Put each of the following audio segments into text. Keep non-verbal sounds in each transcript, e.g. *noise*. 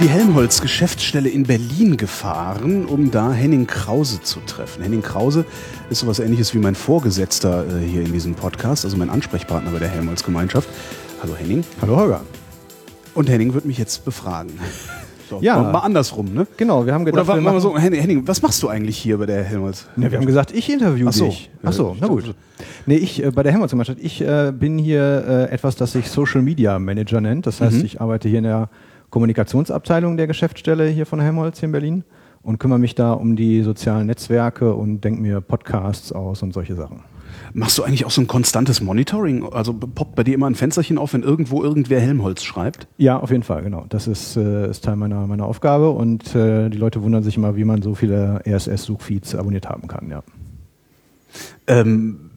Die Helmholtz Geschäftsstelle in Berlin gefahren, um da Henning Krause zu treffen. Henning Krause ist sowas ähnliches wie mein Vorgesetzter äh, hier in diesem Podcast, also mein Ansprechpartner bei der Helmholtz Gemeinschaft. Hallo Henning. Hallo Holger. Und Henning wird mich jetzt befragen. *laughs* So, Ja. Mal andersrum, ne? Genau, wir haben Oder gedacht, war wir mal machen, so, Henning, was machst du eigentlich hier bei der Helmholtz? Ja, wir haben gesagt, ich interview Ach so. dich. Ach so, na gut. Nee, ich äh, bei der Helmholtz Gemeinschaft, ich äh, bin hier äh, etwas, das sich Social Media Manager nennt. Das heißt, ich arbeite hier in der Kommunikationsabteilung der Geschäftsstelle hier von Helmholtz hier in Berlin und kümmere mich da um die sozialen Netzwerke und denke mir Podcasts aus und solche Sachen. Machst du eigentlich auch so ein konstantes Monitoring? Also poppt bei dir immer ein Fensterchen auf, wenn irgendwo irgendwer Helmholtz schreibt? Ja, auf jeden Fall, genau. Das ist, äh, ist Teil meiner, meiner Aufgabe und äh, die Leute wundern sich immer, wie man so viele RSS-Suchfeeds abonniert haben kann, ja. Ähm,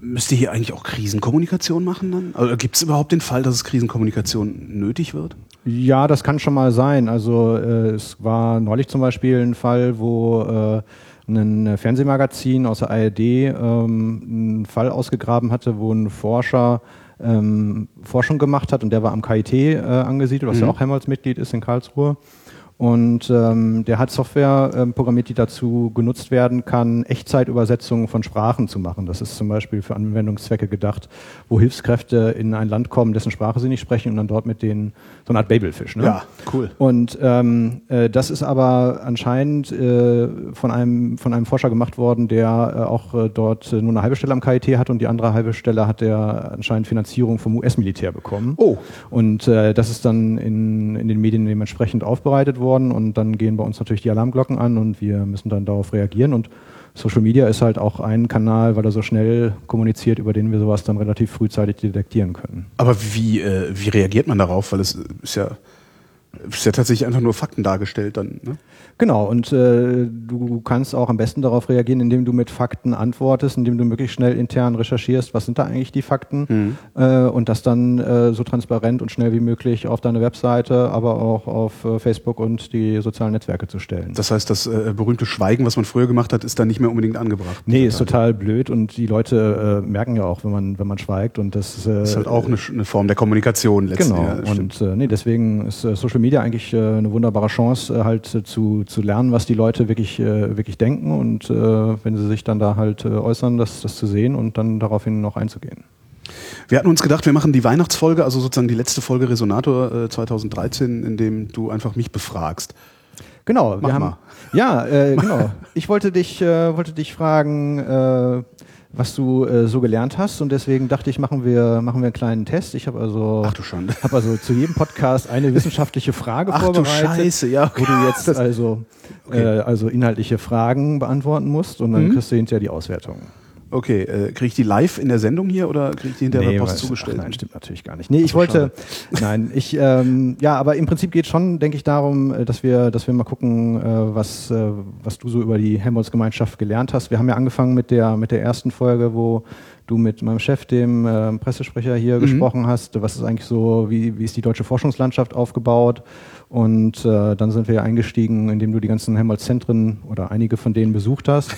müsst ihr hier eigentlich auch Krisenkommunikation machen dann? Also, Gibt es überhaupt den Fall, dass es Krisenkommunikation nötig wird? Ja, das kann schon mal sein. Also äh, es war neulich zum Beispiel ein Fall, wo äh, ein Fernsehmagazin aus der ARD ähm, einen Fall ausgegraben hatte, wo ein Forscher ähm, Forschung gemacht hat und der war am KIT äh, angesiedelt, was ja auch Helmholtz-Mitglied ist in Karlsruhe. Und ähm, der hat Software ähm, programmiert, die dazu genutzt werden kann, Echtzeitübersetzungen von Sprachen zu machen. Das ist zum Beispiel für Anwendungszwecke gedacht, wo Hilfskräfte in ein Land kommen, dessen Sprache sie nicht sprechen und dann dort mit denen so eine Art Babelfisch. Ne? Ja, cool. Und ähm, äh, das ist aber anscheinend äh, von einem von einem Forscher gemacht worden, der äh, auch äh, dort äh, nur eine halbe Stelle am KIT hat und die andere halbe Stelle hat er anscheinend Finanzierung vom US-Militär bekommen. Oh. Und äh, das ist dann in, in den Medien dementsprechend aufbereitet worden und dann gehen bei uns natürlich die Alarmglocken an und wir müssen dann darauf reagieren und Social Media ist halt auch ein Kanal, weil er so schnell kommuniziert, über den wir sowas dann relativ frühzeitig detektieren können. Aber wie, äh, wie reagiert man darauf? Weil es ist ja, ist ja tatsächlich einfach nur Fakten dargestellt dann. Ne? Genau, und äh, du kannst auch am besten darauf reagieren, indem du mit Fakten antwortest, indem du möglichst schnell intern recherchierst, was sind da eigentlich die Fakten äh, und das dann äh, so transparent und schnell wie möglich auf deine Webseite, aber auch auf äh, Facebook und die sozialen Netzwerke zu stellen. Das heißt, das äh, berühmte Schweigen, was man früher gemacht hat, ist dann nicht mehr unbedingt angebracht. nee, ist total blöd und die Leute äh, merken ja auch, wenn man, wenn man schweigt und das Das ist halt auch eine, eine Form der Kommunikation letztendlich. Genau. Ja, und nee, deswegen ist Social Media eigentlich äh, eine wunderbare Chance, äh, halt äh, zu, zu lernen, was die Leute wirklich, äh, wirklich denken und äh, wenn sie sich dann da halt äußern, das, das zu sehen und dann daraufhin noch einzugehen. Wir hatten uns gedacht, wir machen die Weihnachtsfolge, also sozusagen die letzte Folge Resonator äh, 2013, in dem du einfach mich befragst. Genau, Mach wir haben, mal. ja, äh, genau. Ich wollte dich, äh, wollte dich fragen, äh, was du äh, so gelernt hast und deswegen dachte ich, machen wir, machen wir einen kleinen Test. Ich habe also, Ach du Schande. *laughs* habe also zu jedem Podcast eine wissenschaftliche Frage Ach du vorbereitet. Scheiße, ja, okay. Wo du jetzt also, Okay. äh, also inhaltliche Fragen beantworten musst und dann Mhm. kriegst du hinterher die Auswertung. Okay, äh, kriege ich die live in der Sendung hier oder kriege ich die hinterher per Post zugestellt? Ach, nein, stimmt natürlich gar nicht. Nee, ich wollte, nein, ich, ähm, ja, aber im Prinzip geht schon, denke ich, darum, äh, dass wir, dass wir mal gucken, äh, was, äh, was du so über die Helmholtz-Gemeinschaft gelernt hast. Wir haben ja angefangen mit der, mit der ersten Folge, wo du mit meinem Chef, dem äh, Pressesprecher hier gesprochen hast. Was ist eigentlich so, wie, wie ist die deutsche Forschungslandschaft aufgebaut? Und äh, dann sind wir eingestiegen, indem du die ganzen Helmholtz-Zentren oder einige von denen besucht hast.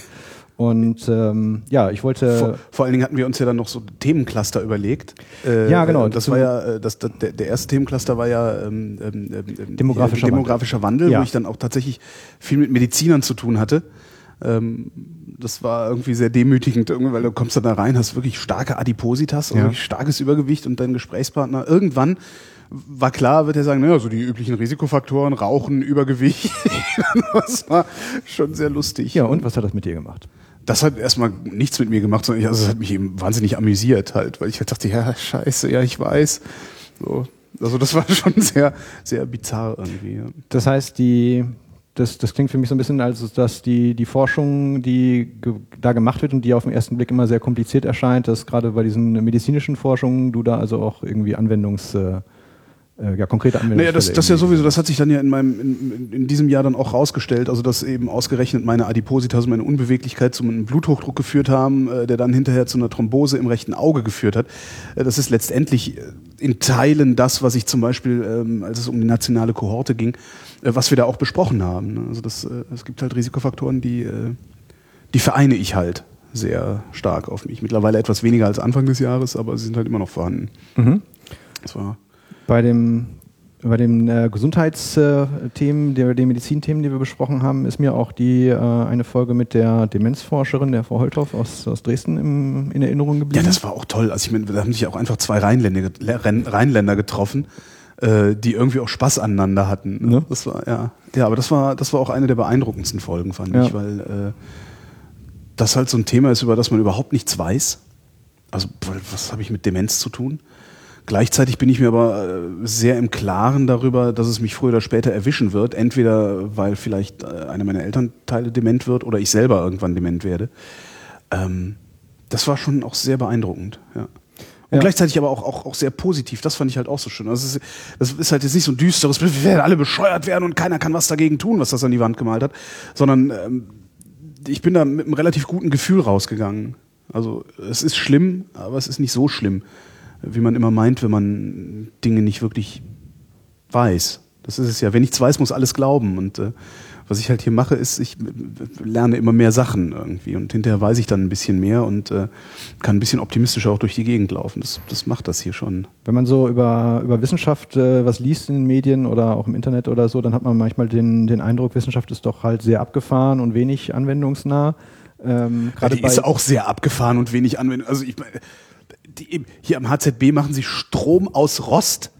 Und ähm, ja, ich wollte. Vor, vor allen Dingen hatten wir uns ja dann noch so Themencluster überlegt. Äh, Ja, genau. äh, Das war ja, äh, das, das, der, erste Themencluster war ja ähm, ähm, ähm, Demografischer hier, demografischer Wandel, Ja. wo ich dann auch tatsächlich viel mit Medizinern zu tun hatte. Ähm, das war irgendwie sehr demütigend, weil du kommst dann da rein, hast wirklich starke Adipositas, Ja. wirklich starkes Übergewicht und dein Gesprächspartner irgendwann war klar, wird er sagen, naja, so die üblichen Risikofaktoren, Rauchen, Übergewicht. *laughs* das war schon sehr lustig. ja, und was hat das mit dir gemacht? Das hat erstmal nichts mit mir gemacht, sondern ich, also es hat mich eben wahnsinnig amüsiert halt, weil ich halt dachte, ja, scheiße, ja, ich weiß. So. Also das *laughs* war schon sehr, sehr bizarr irgendwie. ja. Das heißt, die, das, das klingt für mich so ein bisschen, als dass die, die Forschung, die ge da gemacht wird und die auf den ersten Blick immer sehr kompliziert erscheint, dass gerade bei diesen medizinischen Forschungen du da also auch irgendwie Anwendungsfälle äh, ja, konkrete Anwendungsfälle. Naja, das, das ja sowieso, das hat sich dann ja in meinem, in, in, diesem Jahr dann auch rausgestellt, also dass eben ausgerechnet meine Adipositas, also meine Unbeweglichkeit zu einem Bluthochdruck geführt haben, äh, der dann hinterher zu einer Thrombose im rechten Auge geführt hat. Äh, das ist letztendlich äh, in Teilen das, was ich zum Beispiel, ähm, als es um die nationale Kohorte ging, äh, was wir da auch besprochen haben. Ne? Also das, äh, es gibt halt Risikofaktoren, die, äh, die vereine ich halt sehr stark auf mich. Mittlerweile etwas weniger als Anfang des Jahres, aber sie sind halt immer noch vorhanden. Mhm. Das war bei dem bei den äh, Gesundheitsthemen, der, den Medizinthemen, die wir besprochen haben, ist mir auch die äh, eine Folge mit der Demenzforscherin, der Frau Holthoff aus, aus Dresden im, in Erinnerung geblieben. Ja, das war auch toll. Also ich meine, da haben sich auch einfach zwei Rheinländer, Rheinländer getroffen, äh, die irgendwie auch Spaß aneinander hatten. Ne? Das war ja, ja, aber das war das war auch eine der beeindruckendsten Folgen, fand ja. ich, weil äh, das halt so ein Thema ist, über das man überhaupt nichts weiß. Also was habe ich mit Demenz zu tun? Gleichzeitig bin ich mir aber äh, sehr im Klaren darüber, dass es mich früher oder später erwischen wird. Entweder weil vielleicht äh, einer meiner Elternteile dement wird oder ich selber irgendwann dement werde. Ähm, das war schon auch sehr beeindruckend, ja. Und ja. gleichzeitig aber auch, auch, auch sehr positiv. Das fand ich halt auch so schön. Also das, ist, das ist halt jetzt nicht so ein düsteres wir werden alle bescheuert werden und keiner kann was dagegen tun, was das an die Wand gemalt hat. Sondern ähm, ich bin da mit einem relativ guten Gefühl rausgegangen. Also es ist schlimm, aber es ist nicht so schlimm wie man immer meint, wenn man Dinge nicht wirklich weiß. Das ist es ja. Wenn nichts weiß, muss alles glauben. Und äh, was ich halt hier mache, ist, ich lerne immer mehr Sachen irgendwie und hinterher weiß ich dann ein bisschen mehr und äh, kann ein bisschen optimistischer auch durch die Gegend laufen. Das, das macht das hier schon. Wenn man so über, über Wissenschaft äh, was liest in den Medien oder auch im Internet oder so, dann hat man manchmal den, den Eindruck, Wissenschaft ist doch halt sehr abgefahren und wenig anwendungsnah. Ähm, ja, die ist auch sehr abgefahren und wenig anwendungsnah. Also ich meine die, hier am HZB machen sie Strom aus Rost.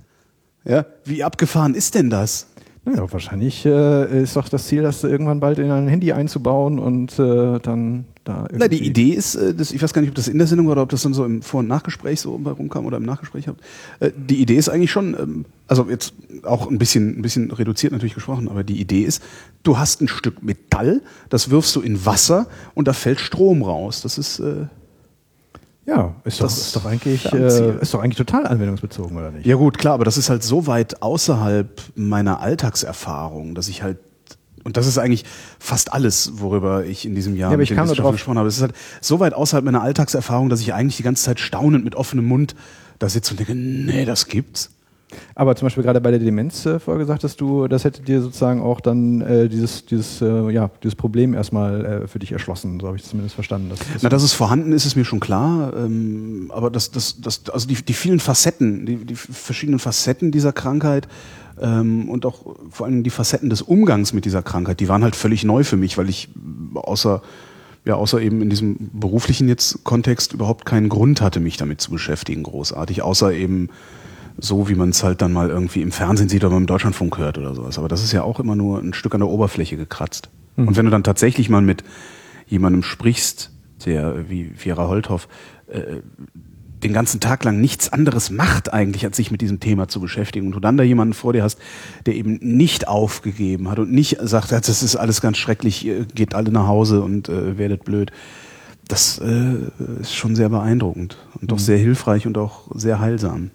Ja, wie abgefahren ist denn das? Naja, wahrscheinlich äh, ist doch das Ziel, das irgendwann bald in ein Handy einzubauen und äh, dann da irgendwie. Na, die Idee ist, äh, das, ich weiß gar nicht, ob das in der Sendung war oder ob das dann so im Vor- und Nachgespräch so rumkam oder im Nachgespräch habt. Äh, die Idee ist eigentlich schon, ähm, also jetzt auch ein bisschen, ein bisschen reduziert natürlich gesprochen, aber die Idee ist, du hast ein Stück Metall, das wirfst du in Wasser und da fällt Strom raus. Das ist äh, ja, ist doch, ist doch eigentlich äh, ist doch eigentlich total anwendungsbezogen oder nicht? Ja gut, klar, aber das ist halt so weit außerhalb meiner Alltagserfahrung, dass ich halt und das ist eigentlich fast alles, worüber ich in diesem Jahr ja, mit den drauf gesprochen habe. Es ist halt so weit außerhalb meiner Alltagserfahrung, dass ich eigentlich die ganze Zeit staunend mit offenem Mund da sitze und denke, nee, das gibt's. Aber zum Beispiel gerade bei der Demenz-Folge sagtest du, das hätte dir sozusagen auch dann äh, dieses, dieses, äh, ja, dieses Problem erstmal äh, für dich erschlossen, so habe ich es zumindest verstanden. Dass, dass Na, dass es vorhanden ist, ist mir schon klar. Ähm, aber das, das, das, also die, die vielen Facetten, die, die verschiedenen Facetten dieser Krankheit ähm, und auch vor allem die Facetten des Umgangs mit dieser Krankheit, die waren halt völlig neu für mich, weil ich außer ja, außer eben in diesem beruflichen jetzt Kontext überhaupt keinen Grund hatte, mich damit zu beschäftigen, großartig, außer eben so, wie man es halt dann mal irgendwie im Fernsehen sieht oder im Deutschlandfunk hört oder sowas. Aber das ist ja auch immer nur ein Stück an der Oberfläche gekratzt. Mhm. Und wenn du dann tatsächlich mal mit jemandem sprichst, der wie Vera Holthoff, äh, den ganzen Tag lang nichts anderes macht eigentlich, als sich mit diesem Thema zu beschäftigen. Und du dann da jemanden vor dir hast, der eben nicht aufgegeben hat und nicht sagt, das ist alles ganz schrecklich, geht alle nach Hause und äh, werdet blöd. Das äh, ist schon sehr beeindruckend und doch mhm. sehr hilfreich und auch sehr heilsam.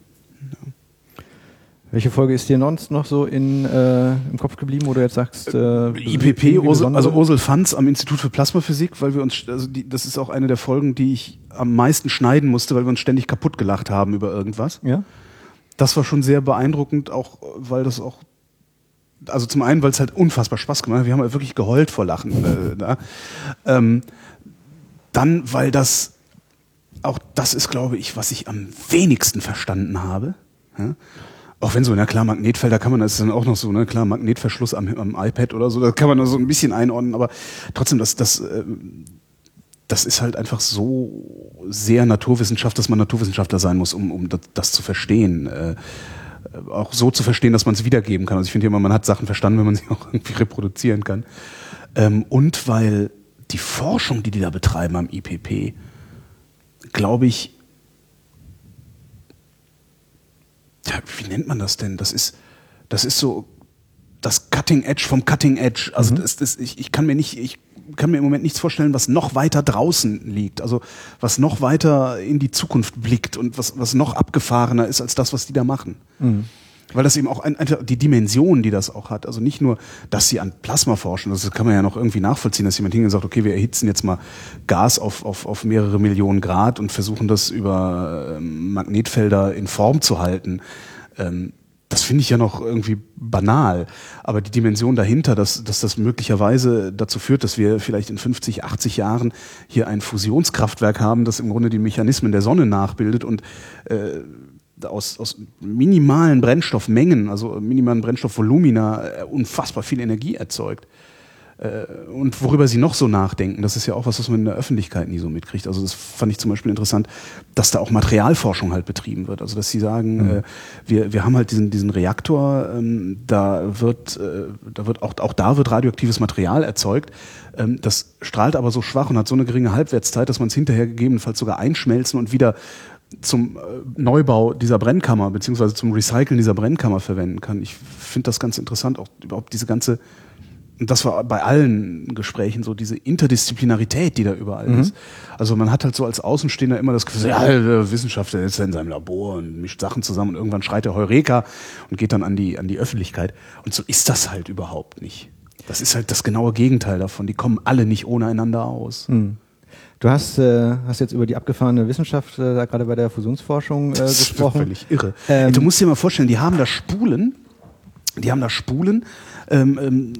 Welche Folge ist dir sonst noch so in, äh, im Kopf geblieben, wo du jetzt sagst? Äh, IPP, Ursel, also Ursel Fanz am Institut für Plasmaphysik, weil wir uns, also die, das ist auch eine der Folgen, die ich am meisten schneiden musste, weil wir uns ständig kaputt gelacht haben über irgendwas. Ja. Das war schon sehr beeindruckend, auch weil das auch, also zum einen, weil es halt unfassbar Spaß gemacht hat. Wir haben halt wirklich geheult vor Lachen. Äh, da. Ähm, dann, weil das, auch das ist, glaube ich, was ich am wenigsten verstanden habe. Ja? Auch wenn so, na klar, Magnetfelder kann man, das ist dann auch noch so, ne, klar, Magnetverschluss am, am iPad oder so, das kann man da so ein bisschen einordnen, aber trotzdem, das, das, äh, das ist halt einfach so sehr Naturwissenschaft, dass man Naturwissenschaftler sein muss, um, um das, das zu verstehen. Äh, auch so zu verstehen, dass man es wiedergeben kann. Also ich finde immer, man hat Sachen verstanden, wenn man sie *laughs* auch irgendwie reproduzieren kann. Ähm, und weil die Forschung, die die da betreiben am IPP, glaube ich, ja, wie nennt man das denn? Das ist, das ist so das Cutting Edge vom Cutting Edge. Also mhm. das, das, ich, ich kann mir nicht, ich kann mir im Moment nichts vorstellen, was noch weiter draußen liegt. Also was noch weiter in die Zukunft blickt und was, was noch abgefahrener ist als das, was die da machen. Mhm. Weil das eben auch ein, einfach die Dimension, die das auch hat. Also nicht nur, dass sie an Plasma forschen, das kann man ja noch irgendwie nachvollziehen, dass jemand hingeht und sagt, okay, wir erhitzen jetzt mal Gas auf, auf, auf mehrere Millionen Grad und versuchen das über ähm, Magnetfelder in Form zu halten. Ähm, das finde ich ja noch irgendwie banal. Aber die Dimension dahinter, dass, dass das möglicherweise dazu führt, dass wir vielleicht in 50, 80 Jahren hier ein Fusionskraftwerk haben, das im Grunde die Mechanismen der Sonne nachbildet und äh, aus, aus minimalen Brennstoffmengen, also minimalen Brennstoffvolumina, äh, unfassbar viel Energie erzeugt. Äh, und worüber sie noch so nachdenken, das ist ja auch was, was man in der Öffentlichkeit nie so mitkriegt. Also das fand ich zum Beispiel interessant, dass da auch Materialforschung halt betrieben wird. Also dass sie sagen, mhm. äh, wir, wir haben halt diesen, diesen Reaktor, ähm, da wird, äh, da wird auch, auch da wird radioaktives Material erzeugt. Ähm, das strahlt aber so schwach und hat so eine geringe Halbwertszeit, dass man es hinterher gegebenenfalls sogar einschmelzen und wieder zum äh, Neubau dieser Brennkammer beziehungsweise zum Recyceln dieser Brennkammer verwenden kann. Ich finde das ganz interessant, auch überhaupt diese ganze, und das war bei allen Gesprächen so, diese Interdisziplinarität, die da überall mhm. ist. Also man hat halt so als Außenstehender immer das Gefühl, ja, der Wissenschaftler ist in seinem Labor und mischt Sachen zusammen und irgendwann schreit er Heureka und geht dann an die, an die Öffentlichkeit. Und so ist das halt überhaupt nicht. Das ist halt das genaue Gegenteil davon. Die kommen alle nicht ohne einander aus. Mhm. Du hast, äh, hast jetzt über die abgefahrene Wissenschaft äh, da gerade bei der Fusionsforschung äh, das gesprochen. Das ist völlig irre. Ähm, du musst dir mal vorstellen, die haben da Spulen, die haben da Spulen, ähm, ähm,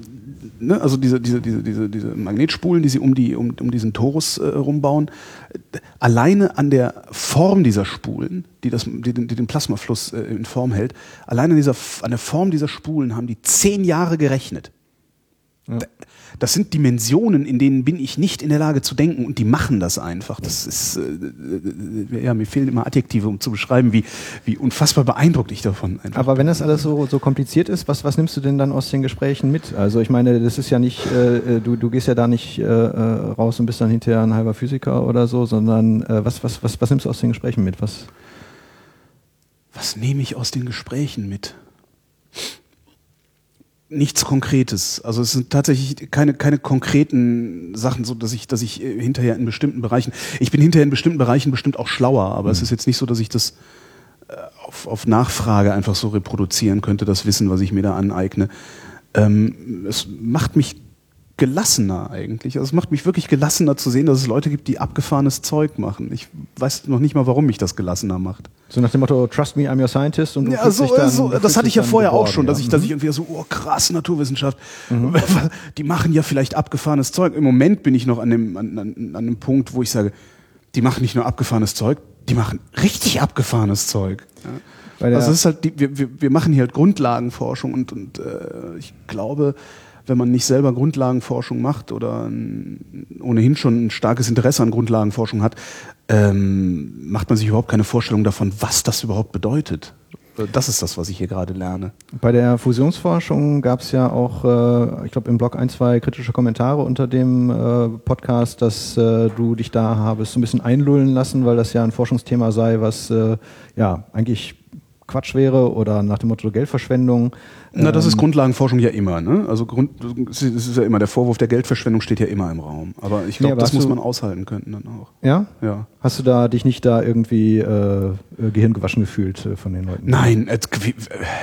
ne, also diese, diese, diese, diese, diese Magnetspulen, die sie um, die, um, um diesen Torus äh, rumbauen. Alleine an der Form dieser Spulen, die, das, die, den, die den Plasmafluss äh, in Form hält, alleine an, dieser, an der Form dieser Spulen haben die zehn Jahre gerechnet. Ja. Das sind Dimensionen, in denen bin ich nicht in der Lage zu denken und die machen das einfach. Das ist, äh, äh, ja, mir fehlen immer Adjektive, um zu beschreiben, wie, wie unfassbar beeindruckt ich davon einfach Aber wenn das alles so, so kompliziert ist, was, was nimmst du denn dann aus den Gesprächen mit? Also ich meine, das ist ja nicht, äh, du, du gehst ja da nicht äh, äh raus und bist dann hinterher ein halber Physiker oder so, sondern äh, was, was, was, was nimmst du aus den Gesprächen mit? Was, was nehme ich aus den Gesprächen mit? Nichts Konkretes. Also es sind tatsächlich keine, keine konkreten Sachen, so dass ich, dass ich äh, hinterher in bestimmten Bereichen, ich bin hinterher in bestimmten Bereichen bestimmt auch schlauer, aber mhm. es ist jetzt nicht so, dass ich das äh, auf, auf Nachfrage einfach so reproduzieren könnte, das Wissen, was ich mir da aneigne. Ähm, es macht mich gelassener eigentlich. Also es macht mich wirklich gelassener zu sehen, dass es Leute gibt, die abgefahrenes Zeug machen. Ich weiß noch nicht mal, warum mich das gelassener macht. So nach dem Motto, trust me, I'm your scientist. Und ja, so, dann, so, das hatte ich ja vorher auch schon, dass ich, dass ich irgendwie so, oh krass, Naturwissenschaft, mhm. *laughs* die machen ja vielleicht abgefahrenes Zeug. Im Moment bin ich noch an dem, an, an, an dem Punkt, wo ich sage, die machen nicht nur abgefahrenes Zeug, die machen richtig abgefahrenes Zeug. Ja. Also das ist halt, die, wir, wir, wir machen hier halt Grundlagenforschung und, und äh, ich glaube, wenn man nicht selber Grundlagenforschung macht oder ohnehin schon ein starkes Interesse an Grundlagenforschung hat, ähm, macht man sich überhaupt keine Vorstellung davon, was das überhaupt bedeutet. Das ist das, was ich hier gerade lerne. Bei der Fusionsforschung gab es ja auch, äh, ich glaube, im Blog ein, zwei kritische Kommentare unter dem äh, Podcast, dass äh, du dich da habest so ein bisschen einlullen lassen, weil das ja ein Forschungsthema sei, was äh, ja eigentlich Quatsch wäre oder nach dem Motto Geldverschwendung. Na, das ist ähm, Grundlagenforschung ja immer, ne? Also Grund, es ist ja immer, der Vorwurf der Geldverschwendung steht ja immer im Raum. Aber ich glaube, nee, das muss man aushalten können dann auch. Ja? Ja. Hast du da dich nicht da irgendwie äh, gehirngewaschen gefühlt äh, von den Leuten? Nein, äh, wie, äh,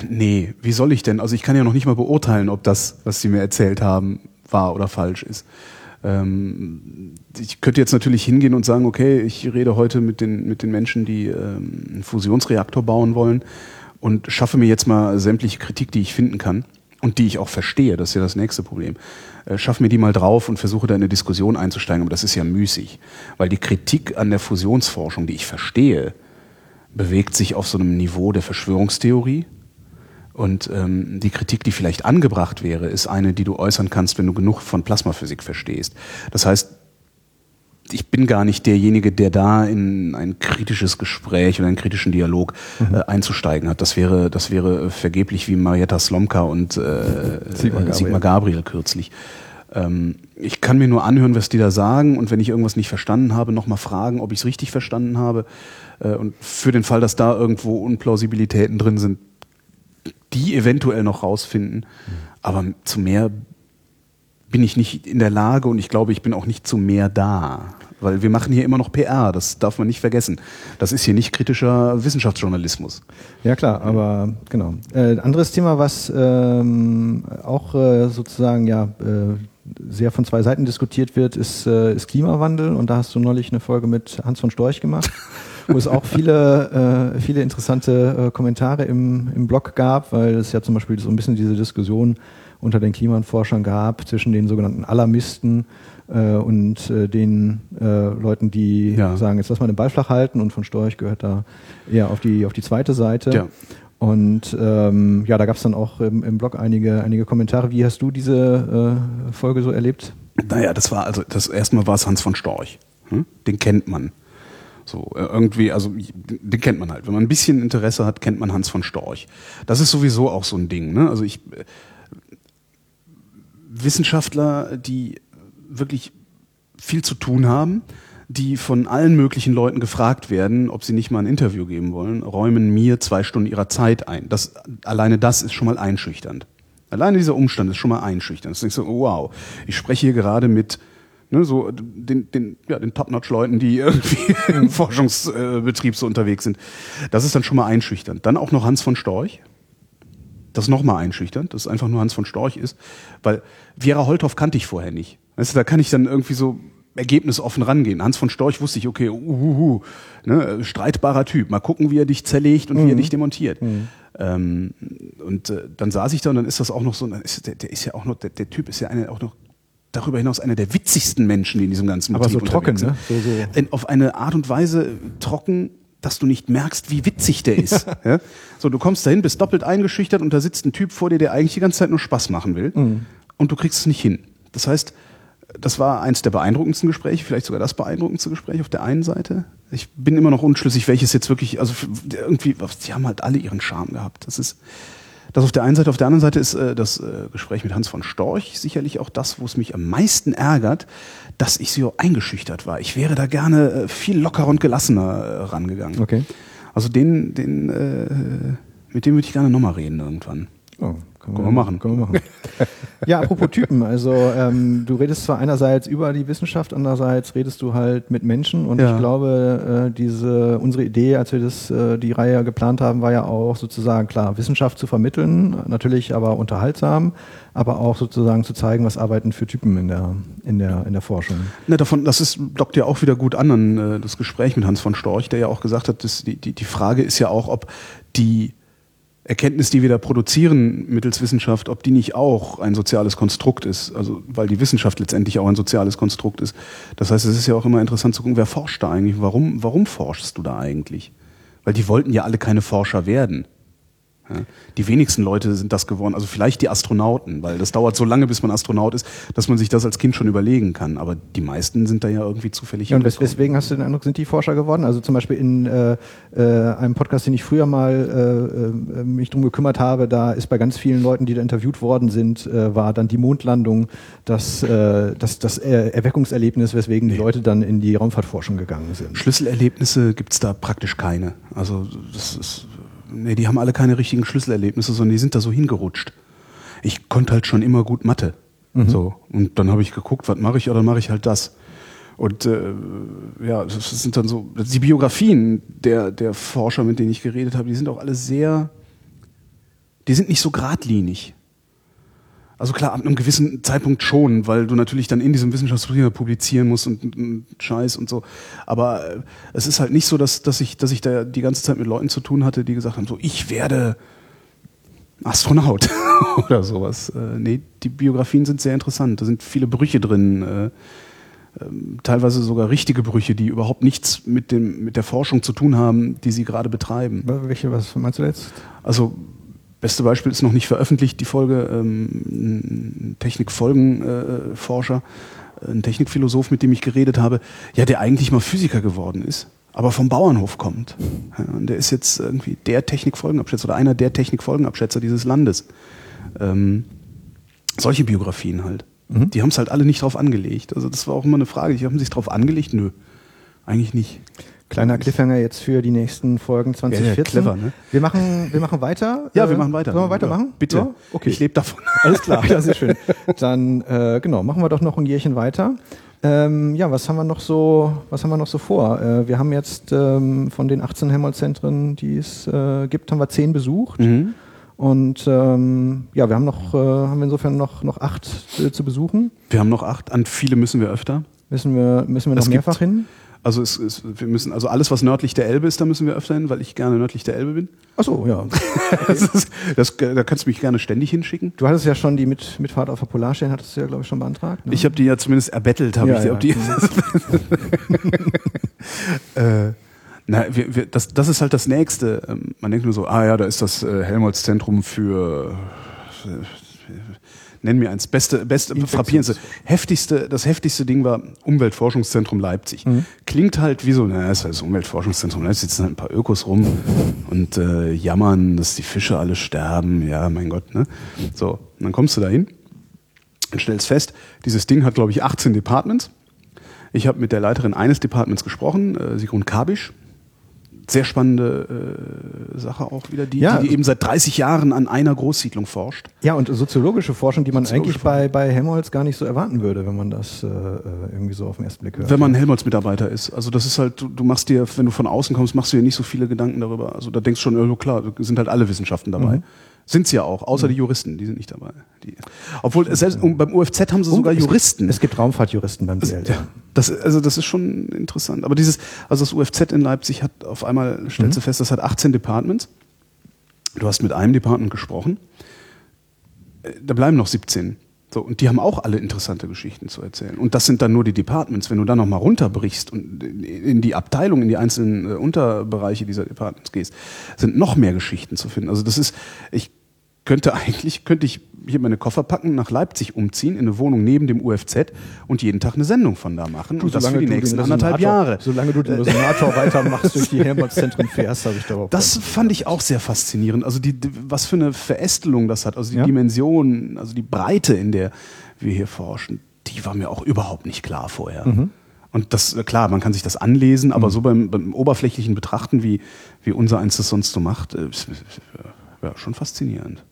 nee, wie soll ich denn? Also ich kann ja noch nicht mal beurteilen, ob das, was sie mir erzählt haben, wahr oder falsch ist. Ähm, ich könnte jetzt natürlich hingehen und sagen, okay, ich rede heute mit den, mit den Menschen, die ähm, einen Fusionsreaktor bauen wollen und schaffe mir jetzt mal sämtliche Kritik, die ich finden kann und die ich auch verstehe, das ist ja das nächste Problem. Äh, schaffe mir die mal drauf und versuche da in eine Diskussion einzusteigen, aber das ist ja müßig, weil die Kritik an der Fusionsforschung, die ich verstehe, bewegt sich auf so einem Niveau der Verschwörungstheorie, und ähm, die Kritik, die vielleicht angebracht wäre, ist eine, die du äußern kannst, wenn du genug von Plasmaphysik verstehst. Das heißt, ich bin gar nicht derjenige, der da in ein kritisches Gespräch oder einen kritischen Dialog mhm. äh, einzusteigen hat. Das wäre, das wäre vergeblich wie Marietta Slomka und äh, Sigmar, Gabriel. Sigmar Gabriel kürzlich. Ähm, ich kann mir nur anhören, was die da sagen und wenn ich irgendwas nicht verstanden habe, nochmal fragen, ob ich es richtig verstanden habe. Äh, und für den Fall, dass da irgendwo Unplausibilitäten drin sind, die eventuell noch rausfinden. Aber zu mehr bin ich nicht in der Lage und ich glaube, ich bin auch nicht zu mehr da. Weil wir machen hier immer noch PR, das darf man nicht vergessen. Das ist hier nicht kritischer Wissenschaftsjournalismus. Ja klar, aber genau. Äh, anderes Thema, was ähm, auch äh, sozusagen ja äh, sehr von zwei Seiten diskutiert wird, ist, äh, ist Klimawandel. Und da hast du neulich eine Folge mit Hans von Storch gemacht, *laughs* wo es auch viele, äh, viele interessante äh, Kommentare im, im Blog gab, weil es ja zum Beispiel so ein bisschen diese Diskussion unter den Klimaforschern gab zwischen den sogenannten Alarmisten äh, und äh, den äh, Leuten, die ja. sagen, jetzt lass mal den Ball flach halten und von Storch gehört da eher auf die, auf die zweite Seite. Ja. Und ähm, ja, da gab es dann auch im, im, Blog einige, einige Kommentare. Wie hast du diese äh, Folge so erlebt? Naja, das war also das erste Mal war es Hans von Storch. Hm? Den kennt man. So, äh, irgendwie, also den kennt man halt. Wenn man ein bisschen Interesse hat, kennt man Hans von Storch. Das ist sowieso auch so ein Ding. Ne? Also ich äh, Wissenschaftler, die wirklich viel zu tun haben, die von allen möglichen Leuten gefragt werden, ob sie nicht mal ein Interview geben wollen, räumen mir zwei Stunden ihrer Zeit ein. Das, alleine das ist schon mal einschüchternd. Alleine dieser Umstand ist schon mal einschüchternd. Das denkst du, wow, ich spreche hier gerade mit ne, so den, den, ja, den Top-Notch-Leuten, die irgendwie *laughs* im Forschungsbetrieb so unterwegs sind. Das ist dann schon mal einschüchternd. Dann auch noch Hans von Storch. Das ist nochmal einschüchternd, dass es einfach nur Hans von Storch ist, weil Vera Holthoff kannte ich vorher nicht. Weißt du, da kann ich dann irgendwie so ergebnisoffen rangehen. Hans von Storch wusste ich, okay, uhuhu, ne, streitbarer Typ. Mal gucken, wie er dich zerlegt und mhm. wie er mhm. dich demontiert. Mhm. Ähm, und äh, dann saß ich da und dann ist das auch noch so, ist, der, der ist ja auch noch, der, der Typ ist ja eine, auch noch darüber hinaus einer der witzigsten Menschen, die in diesem ganzen Aber Betrieb so trocken, ne? So, so. Auf eine Art und Weise trocken, dass du nicht merkst, wie witzig der ist. *laughs* ja? So, du kommst dahin, bist doppelt eingeschüchtert und da sitzt ein Typ vor dir, der eigentlich die ganze Zeit nur Spaß machen will mhm. und du kriegst es nicht hin. Das heißt, das war eins der beeindruckendsten Gespräche, vielleicht sogar das beeindruckendste Gespräch auf der einen Seite. Ich bin immer noch unschlüssig, welches jetzt wirklich, also irgendwie, sie haben halt alle ihren Charme gehabt. Das ist das auf der einen Seite. Auf der anderen Seite ist äh, das äh, Gespräch mit Hans von Storch sicherlich auch das, wo es mich am meisten ärgert, dass ich so eingeschüchtert war. Ich wäre da gerne äh, viel lockerer und gelassener äh, rangegangen. Okay. Also den, den, äh, mit dem würde ich gerne nochmal reden irgendwann. Oh, können, wir machen. Können wir machen. ja, apropos Typen. Also ähm, du redest zwar einerseits über die Wissenschaft, andererseits redest du halt mit Menschen. Und ja. ich glaube, äh, diese unsere Idee, als wir das äh, die Reihe geplant haben, war ja auch sozusagen klar Wissenschaft zu vermitteln, natürlich aber unterhaltsam, aber auch sozusagen zu zeigen, was arbeiten für Typen in der in der in der Forschung. Ne, davon, das ist dockt ja auch wieder gut an, an äh, das Gespräch mit Hans von Storch, der ja auch gesagt hat, dass die, die die Frage ist ja auch, ob die Erkenntnis, die wir da produzieren mittels Wissenschaft, ob die nicht auch ein soziales Konstrukt ist. Also, weil die Wissenschaft letztendlich auch ein soziales Konstrukt ist. Das heißt, es ist ja auch immer interessant zu gucken, wer forscht da eigentlich? Warum, warum forschst du da eigentlich? Weil die wollten ja alle keine Forscher werden. Die wenigsten Leute sind das geworden, also vielleicht die Astronauten, weil das dauert so lange, bis man Astronaut ist, dass man sich das als Kind schon überlegen kann. Aber die meisten sind da ja irgendwie zufällig. Ja, und weswegen hast du den Eindruck, sind die Forscher geworden? Also zum Beispiel in äh, äh, einem Podcast, den ich früher mal äh, äh, mich drum gekümmert habe, da ist bei ganz vielen Leuten, die da interviewt worden sind, äh, war dann die Mondlandung das, das, das Erweckungserlebnis, weswegen nee. die Leute dann in die Raumfahrtforschung gegangen sind. Schlüsselerlebnisse gibt's da praktisch keine. Also das ist nee, die haben alle keine richtigen Schlüsselerlebnisse, sondern die sind da so hingerutscht. Ich konnte halt schon immer gut Mathe. Mhm. So. Und dann habe ich geguckt, was mache ich, oder mache ich halt das. Und äh, ja, das sind dann so, die Biografien der, der Forscher, mit denen ich geredet habe, die sind auch alle sehr, die sind nicht so geradlinig. Also klar, ab einem gewissen Zeitpunkt schon, weil du natürlich dann in diesem Wissenschaftspapier publizieren musst und, und, Scheiß und so. Aber äh, es ist halt nicht so, dass, dass, ich, dass ich da die ganze Zeit mit Leuten zu tun hatte, die gesagt haben, so, ich werde Astronaut *laughs* oder sowas. Äh, nee, die Biografien sind sehr interessant. Da sind viele Brüche drin. Äh, ähm, teilweise sogar richtige Brüche, die überhaupt nichts mit, dem, mit der Forschung zu tun haben, die sie gerade betreiben. Welche, was meinst du jetzt? Also Beste Beispiel ist noch nicht veröffentlicht, die Folge, ähm, ein Technikfolgenforscher, äh, ein Technikphilosoph, mit dem ich geredet habe, ja, der eigentlich mal Physiker geworden ist, aber vom Bauernhof kommt. Ja, und der ist jetzt irgendwie der Technikfolgenabschätzer oder einer der Technikfolgenabschätzer dieses Landes. Ähm, solche Biografien halt. Mhm. Die haben es halt alle nicht drauf angelegt. Also das war auch immer eine Frage. Die haben sich drauf angelegt? Nö, eigentlich nicht. Kleiner Cliffhanger jetzt für die nächsten Folgen 2014. Ja, clever, ne? Wir machen, wir machen weiter. Ja, wir machen weiter. Sollen wir weitermachen? Ja, bitte. Ja? Okay. Ich lebe davon. *laughs* Alles klar, ja, sehr schön. Dann, äh, genau, machen wir doch noch ein Jährchen weiter. Ähm, ja, was haben wir noch so, was haben wir noch so vor? Äh, wir haben jetzt ähm, von den 18 Helmholtz-Zentren, die es äh, gibt, haben wir 10 besucht. Mhm. Und ähm, ja, wir haben noch, äh, haben wir insofern noch, noch acht äh, zu besuchen. Wir haben noch acht, an viele müssen wir öfter. Müssen wir, müssen wir noch es mehrfach hin? Also es, es, wir müssen, also alles, was nördlich der Elbe ist, da müssen wir öfter hin, weil ich gerne nördlich der Elbe bin. Ach so, ja. *laughs* das ist, das, da kannst du mich gerne ständig hinschicken. Du hattest ja schon die Mit, Mitfahrt auf der Polarstern, hattest du ja, glaube ich, schon beantragt. Ne? Ich habe die ja zumindest erbettelt, habe ja, ich. Ja. Die *laughs* äh, na, wir, wir, das, das ist halt das Nächste. Ähm, man denkt nur so, ah ja, da ist das äh, Helmholtz-Zentrum für nenn mir eins, beste, beste, frappierendste, heftigste, das heftigste Ding war Umweltforschungszentrum Leipzig. Mhm. Klingt halt wie so, naja, ist halt das Umweltforschungszentrum, da sitzen halt ein paar Ökos rum und äh, jammern, dass die Fische alle sterben, ja, mein Gott, ne? So, und dann kommst du da hin und stellst fest, dieses Ding hat, glaube ich, 18 Departments. Ich habe mit der Leiterin eines Departments gesprochen, äh, Sigrun Kabisch, sehr spannende äh, Sache auch wieder, die, ja, die, die, eben seit 30 Jahren an einer Großsiedlung forscht. Ja, und soziologische Forschung, die man eigentlich bei, bei Helmholtz gar nicht so erwarten würde, wenn man das äh, irgendwie so auf den ersten Blick hört. Wenn man Helmholtz-Mitarbeiter ist. Also das ist halt, du, du, machst dir, wenn du von außen kommst, machst du dir nicht so viele Gedanken darüber. Also da denkst du schon, ja klar, sind halt alle Wissenschaften dabei. Mhm. Sind sie ja auch, außer mhm. die Juristen, die sind nicht dabei. Die, obwohl, selbst um, beim UFZ haben sie sogar es Juristen. Gibt, es gibt Raumfahrtjuristen beim BL. Ja. Das, also das ist schon interessant. Aber dieses, also das UFZ in Leipzig hat auf einmal, stellst du mhm. fest, das hat 18 Departments. Du hast mit einem Department gesprochen. Äh, da bleiben noch 17. So, und die haben auch alle interessante Geschichten zu erzählen. Und das sind dann nur die Departments. Wenn du dann nochmal runterbrichst und in die Abteilung, in die einzelnen äh, Unterbereiche dieser Departments gehst, sind noch mehr Geschichten zu finden. Also das ist, ich könnte eigentlich, könnte ich hier meine Koffer packen, nach Leipzig umziehen, in eine Wohnung neben dem UFZ und jeden Tag eine Sendung von da machen. Du, und das für die nächsten anderthalb Jahre. Solange du den Resonator *laughs* weitermachst, durch die Helmholtz-Zentren fährst, habe ich darauf. Das fand ich auch sehr faszinierend. Also die, was für eine Verästelung das hat, also die ja? Dimension, also die Breite, in der wir hier forschen, die war mir auch überhaupt nicht klar vorher. Mhm. Und das, klar, man kann sich das anlesen, aber mhm. so beim, beim, oberflächlichen Betrachten, wie, wie unser eins das sonst so macht, äh, ist, ja, schon faszinierend.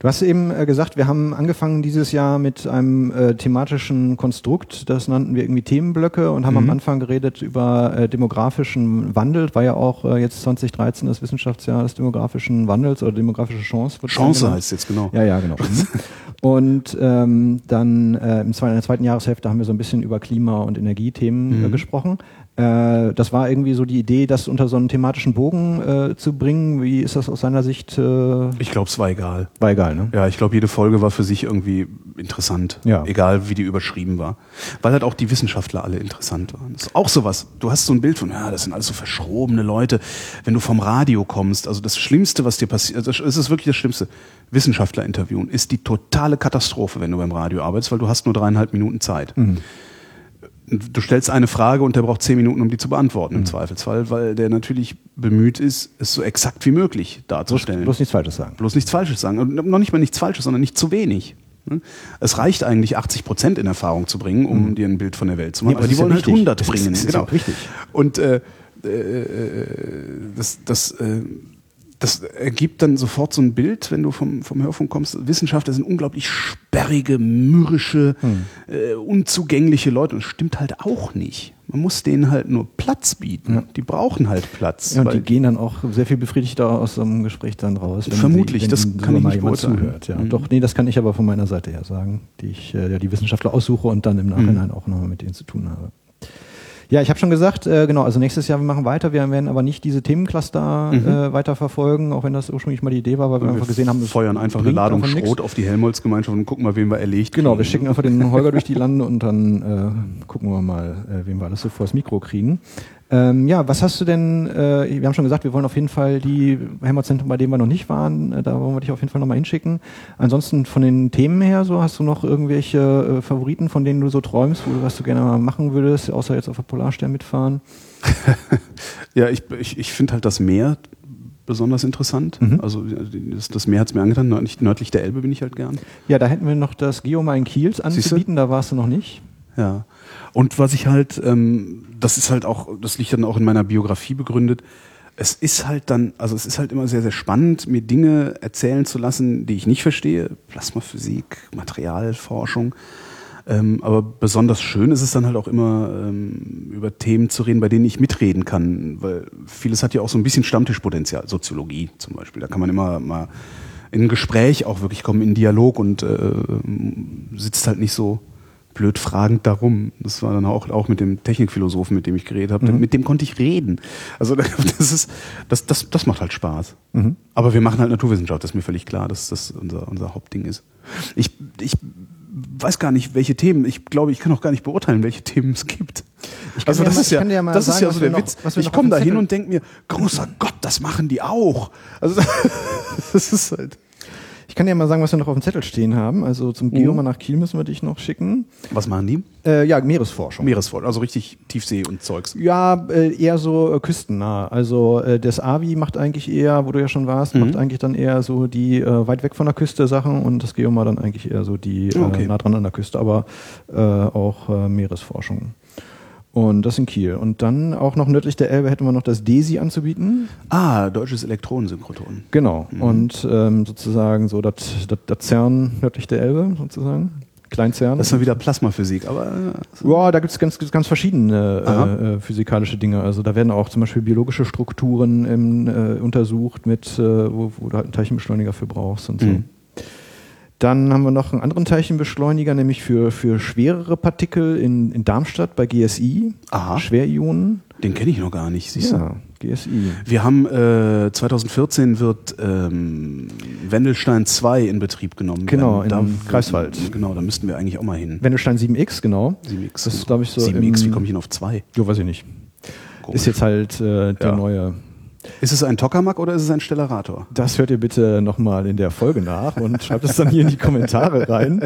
Du hast eben äh, gesagt, wir haben angefangen dieses Jahr mit einem äh, thematischen Konstrukt, das nannten wir irgendwie Themenblöcke und haben mhm. am Anfang geredet über äh, demografischen Wandel. War ja auch äh, jetzt 2013 das Wissenschaftsjahr des demografischen Wandels oder demografische Chance. Chance heißt jetzt genau. Ja, ja, genau. *laughs* und ähm, dann äh, im zweiten, in der zweiten Jahreshälfte haben wir so ein bisschen über Klima- und Energiethemen äh, mhm. gesprochen. Äh, das war irgendwie so die Idee, das unter so einen thematischen Bogen äh, zu bringen. Wie ist das aus seiner Sicht? Äh ich glaube, es war egal. War egal, ne? Ja, ich glaube, jede Folge war für sich irgendwie interessant. Ja. Egal, wie die überschrieben war. Weil halt auch die Wissenschaftler alle interessant waren. Das ist auch sowas. Du hast so ein Bild von, ja, das sind alles so verschrobene Leute. Wenn du vom Radio kommst, also das Schlimmste, was dir passiert, das ist wirklich das Schlimmste. Wissenschaftler interviewen ist die totale Katastrophe, wenn du beim Radio arbeitest, weil du hast nur dreieinhalb Minuten Zeit. Mhm du stellst eine Frage und der braucht zehn Minuten, um die zu beantworten im mhm. Zweifelsfall, weil der natürlich bemüht ist, es so exakt wie möglich darzustellen. Bloß, nichts Falsches sagen. Bloß nichts Falsches sagen. Und noch nicht mal nichts Falsches, sondern nicht zu wenig. Ne? Es reicht eigentlich, 80 Prozent in Erfahrung zu bringen, um mhm. dir ein Bild von der Welt zu machen. Nee, aber die wollen halt 100 bringen. Das ist, das genau. richtig. Und äh, äh, äh, das, das äh, das ergibt dann sofort so ein Bild, wenn du vom, vom Hörfunk kommst. Wissenschaftler sind unglaublich sperrige, mürrische, hm. äh, unzugängliche Leute. Und das stimmt halt auch nicht. Man muss denen halt nur Platz bieten. Ja. Die brauchen halt Platz. Ja, und die gehen dann auch sehr viel befriedigter aus so einem Gespräch dann raus. Vermutlich, sie, das kann ich nicht beurteilen. Zuhört. Ja. Mhm. Doch, nee, das kann ich aber von meiner Seite her sagen, die ich äh, ja, die Wissenschaftler aussuche und dann im Nachhinein mhm. auch nochmal mit denen zu tun habe. Ja, ich habe schon gesagt, äh, genau, also nächstes Jahr wir machen weiter. Wir werden aber nicht diese Themencluster mhm. äh, weiter verfolgen, auch wenn das ursprünglich mal die Idee war, weil wir, wir einfach gesehen haben, wir feuern einfach eine Ladung Schrot auf die Helmholtz-Gemeinschaft und gucken mal, wen wir erlegt Genau, wir schicken einfach den Holger durch die Lande und dann äh, gucken wir mal, äh, wen wir alles so vors Mikro kriegen. Ähm, ja, was hast du denn, äh, wir haben schon gesagt, wir wollen auf jeden Fall die Helmholtz-Zentren, bei denen wir noch nicht waren, äh, da wollen wir dich auf jeden Fall nochmal hinschicken. Ansonsten von den Themen her, so hast du noch irgendwelche äh, Favoriten, von denen du so träumst, wo du, was du gerne mal machen würdest, außer jetzt auf der Polarstern mitfahren? *laughs* ja, ich, ich, ich finde halt das Meer besonders interessant. Mhm. Also das, das Meer hat es mir angetan, nördlich, nördlich der Elbe bin ich halt gern. Ja, da hätten wir noch das Geomine Kiels anzubieten, da warst du noch nicht. Ja. Und was ich halt, ähm, das ist halt auch, das liegt dann auch in meiner Biografie begründet. Es ist halt dann, also es ist halt immer sehr, sehr spannend, mir Dinge erzählen zu lassen, die ich nicht verstehe. Plasmaphysik, Materialforschung. Ähm, aber besonders schön ist es dann halt auch immer, ähm, über Themen zu reden, bei denen ich mitreden kann. Weil vieles hat ja auch so ein bisschen Stammtischpotenzial. Soziologie zum Beispiel. Da kann man immer mal in ein Gespräch auch wirklich kommen, in Dialog und äh, sitzt halt nicht so blöd fragend darum. Das war dann auch, auch mit dem Technikphilosophen, mit dem ich geredet habe. Mhm. Mit dem konnte ich reden. Also *laughs* das ist, das, das, das macht halt Spaß. Mhm. Aber wir machen halt Naturwissenschaft, das ist mir völlig klar, dass das unser, unser Hauptding ist. Ich, ich weiß gar nicht, welche Themen, ich glaube, ich kann auch gar nicht beurteilen, welche Themen es gibt. also das mal- ist ich ja, das ist ja so der noch- Witz. Ich komme da hin und denke mir, großer Gott, das machen die auch. Also *laughs* das ist halt. Ich kann dir mal sagen, was wir noch auf dem Zettel stehen haben. Also zum Geoma nach Kiel müssen wir dich noch schicken. Was machen die? Äh, ja, Meeresforschung. Meeresvoll, also richtig Tiefsee und Zeugs. Ja, äh, eher so äh, küstennah. Also äh, das AVI macht eigentlich eher, wo du ja schon warst, Mhm. macht eigentlich dann eher so die äh, weit weg von der Küste Sachen und das Geoma dann eigentlich eher so die äh, Okay. nah dran an der Küste, aber auch Meeresforschung. Und das in Kiel. Und dann auch noch nördlich der Elbe hätten wir noch das DESI anzubieten. Ah, deutsches Elektronensynchroton. Genau. Mhm. Und ähm, sozusagen so das CERN nördlich der Elbe sozusagen. Klein-CERN. Das ist dann wieder Plasmaphysik, aber äh, Ja, da gibt es ganz, ganz verschiedene äh, äh, physikalische Dinge. Also da werden auch zum Beispiel biologische Strukturen ähm, äh, untersucht, mit, äh, wo, wo du halt einen Teilchenbeschleuniger für brauchst und so. Mhm. Dann haben wir noch einen anderen Teilchenbeschleuniger, nämlich für, für schwerere Partikel in, in Darmstadt bei GSI. Aha. Schwerionen. den kenne ich noch gar nicht, siehst du? Ja, GSI. Wir haben äh, 2014 wird ähm, Wendelstein 2 in Betrieb genommen. Genau, werden. in Greifswald. Genau, da müssten wir eigentlich auch mal hin. Wendelstein 7X, genau. 7X. Das ist, glaube ich, so 7X, im- wie komme ich hin auf 2? Jo, weiß ich nicht. Komisch. Ist jetzt halt äh, der Ja. neue. Ist es ein Tokamak oder ist es ein Stellarator? Das hört ihr bitte nochmal in der Folge nach und *laughs* schreibt es dann hier in die Kommentare rein.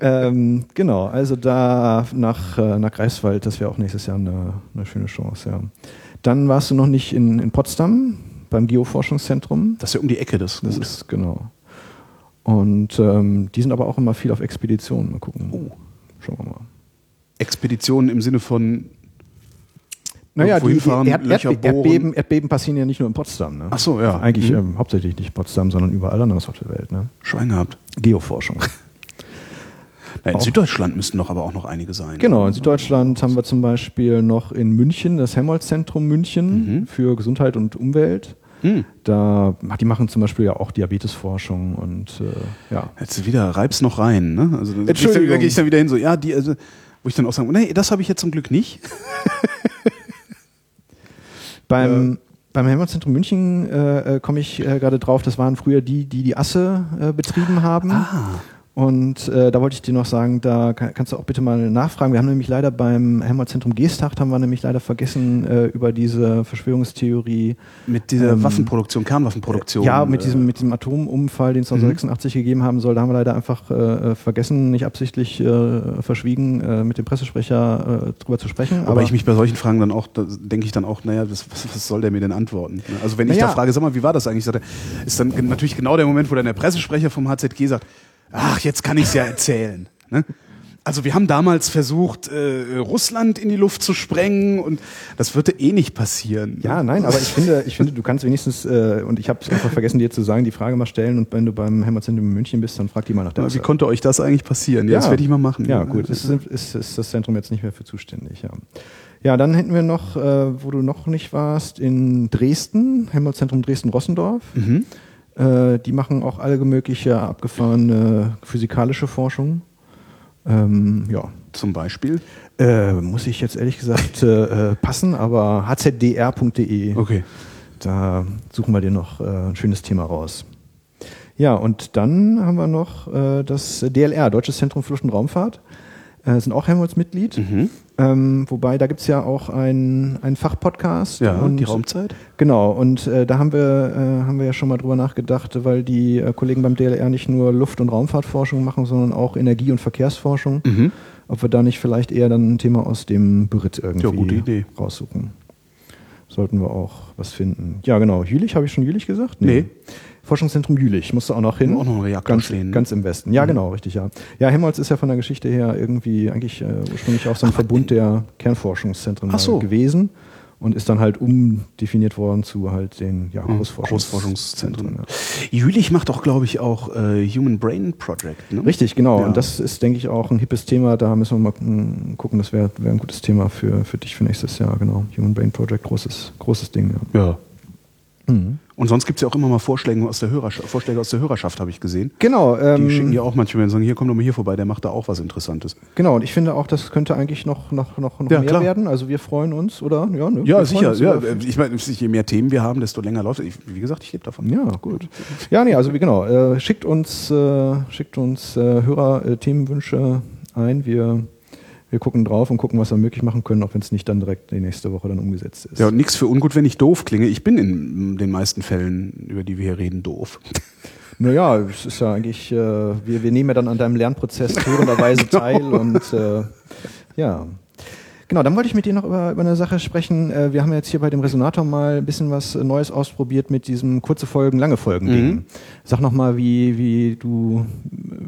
Ähm, genau, also da nach, äh, nach Greifswald, das wäre auch nächstes Jahr eine, eine schöne Chance, ja. Dann warst du noch nicht in, in Potsdam beim Geoforschungszentrum. Das ist ja um die Ecke, das, Das Gut. ist genau. Und ähm, die sind aber auch immer viel auf Expeditionen. Mal gucken. Oh. Schauen wir mal. Expeditionen im Sinne von Naja, die, die Erd, Löcher Erd, bohren. Erdbeben, Erdbeben passieren ja nicht nur in Potsdam. Ne? Ach so, ja. Eigentlich Mhm. ähm, hauptsächlich nicht Potsdam, sondern überall anders auf der Welt. Ne? Schwein gehabt. Geoforschung. *laughs* Na, in Auch. Süddeutschland müssten doch aber auch noch einige sein. Genau, in Süddeutschland haben wir zum Beispiel noch in München das Helmholtz-Zentrum München Mhm. für Gesundheit und Umwelt. Hm. Da, die machen zum Beispiel ja auch Diabetesforschung und äh, ja. Jetzt wieder reib's noch rein, ne? Also da gehe ich dann wieder hin, so, ja, die, also, wo ich dann auch sage, nee, das habe ich jetzt zum Glück nicht. *laughs* Beim, beim Helmholtz-Zentrum München äh, äh, komme ich äh, gerade drauf, das waren früher die, die die Asse äh, betrieben haben. Ah. Und äh, da wollte ich dir noch sagen, da kann, kannst du auch bitte mal nachfragen. Wir haben nämlich leider beim Helmholtz-Zentrum Geesthacht haben wir nämlich leider vergessen äh, über diese Verschwörungstheorie Mit dieser Ähm, Waffenproduktion, Kernwaffenproduktion. Ja, mit äh, diesem, mit diesem Atomunfall, den es Mhm. 1986 gegeben haben soll, da haben wir leider einfach äh, vergessen, nicht absichtlich äh, verschwiegen, äh, mit dem Pressesprecher äh, drüber zu sprechen. Aber ich mich bei solchen Fragen dann auch, da denke ich dann auch, naja, was, was, was soll der mir denn antworten? Also wenn ich Naja. da frage, sag mal, wie war das eigentlich? Ist dann natürlich genau der Moment, wo dann der Pressesprecher vom HZG sagt, ach, jetzt kann ich es ja erzählen. Ne? Also wir haben damals versucht, äh, Russland in die Luft zu sprengen und das würde eh nicht passieren. ja, nein, aber ich finde, ich finde, du kannst wenigstens, äh, und ich habe es einfach vergessen, dir zu sagen, die Frage mal stellen und wenn du beim Helmholtz-Zentrum in München bist, dann frag die mal nach der wie konnte euch das eigentlich passieren? Ja, das werde ich mal machen. Ja, gut, ist, ist, ist das Zentrum jetzt nicht mehr für zuständig, ja. Ja, dann hätten wir noch, äh, wo du noch nicht warst, in Dresden, Helmholtz-Zentrum Dresden-Rossendorf. Mhm. Äh, die machen auch alle mögliche abgefahrene physikalische Forschung. Ähm, ja. Zum Beispiel. Äh, muss ich jetzt ehrlich gesagt äh, äh, passen, aber hzdr.de, Okay. da suchen wir dir noch äh, ein schönes Thema raus. Ja, und dann haben wir noch äh, das DLR, Deutsches Zentrum für Luft- und Raumfahrt. Äh, sind auch Helmholtz-Mitglied. Mhm. Ähm, wobei, da gibt's ja auch einen einen Fachpodcast. Ja, und die Raumzeit. Genau, und äh, da haben wir, äh, haben wir ja schon mal drüber nachgedacht, weil die äh, Kollegen beim DLR nicht nur Luft- und Raumfahrtforschung machen, sondern auch Energie- und Verkehrsforschung. Mhm. Ob wir da nicht vielleicht eher dann ein Thema aus dem Beritt irgendwie Ja, raussuchen. Sollten wir auch was finden. Ja, genau. Jülich, habe ich schon Jülich gesagt? Nee. Forschungszentrum Jülich, musste auch noch hin. Auch noch ein Reaktor ganz, stehen. Ganz im Westen. Ja, genau, richtig, ja. Ja, Helmholtz ist ja von der Geschichte her irgendwie eigentlich äh, ursprünglich auch so ein Verbund der Kernforschungszentren Ach so. gewesen und ist dann halt umdefiniert worden zu halt den ja, Großforschungs Großforschungszentren. Ja. Jülich macht auch, glaube ich, auch äh, Human Brain Project. Ne? Richtig, genau. Ja. Und das ist, denke ich, auch ein hippes Thema. Da müssen wir mal mm, gucken. Das wäre wär ein gutes Thema für, für dich für nächstes Jahr. Genau. Human Brain Project, großes, großes Ding. Ja. Ja. Und sonst gibt es ja auch immer mal Vorschläge aus der Hörerschaft, Vorschläge aus der Hörerschaft, habe ich gesehen. Genau. Die ähm, schicken ja auch manchmal und sagen, hier komm doch mal hier vorbei, der macht da auch was Interessantes. Genau, und ich finde auch, das könnte eigentlich noch, noch, noch, noch Ja, mehr klar. werden. Also wir freuen uns, oder? Ja, ne? Ja, sicher. Ja, äh, ich meine, je mehr Themen wir haben, desto länger läuft es. Wie gesagt, ich lebe davon. Ja, gut. Ja, nee, also genau. Äh, schickt uns, äh, schickt uns äh, Hörer äh, Themenwünsche ein. Wir, wir gucken drauf und gucken, was wir möglich machen können, auch wenn es nicht dann direkt die nächste Woche dann umgesetzt ist. Ja, und nichts für ungut, wenn ich doof klinge. Ich bin in den meisten Fällen, über die wir hier reden, doof. *laughs* Naja, es ist ja eigentlich, äh, wir, wir nehmen ja dann an deinem Lernprozess *laughs* führenderweise Genau. teil und äh, ja. Genau, dann wollte ich mit dir noch über, über eine Sache sprechen. Äh, wir haben jetzt hier bei dem Resonator mal ein bisschen was Neues ausprobiert mit diesem kurze Folgen, lange Folgen Ding. Mhm. Sag noch mal, wie, wie du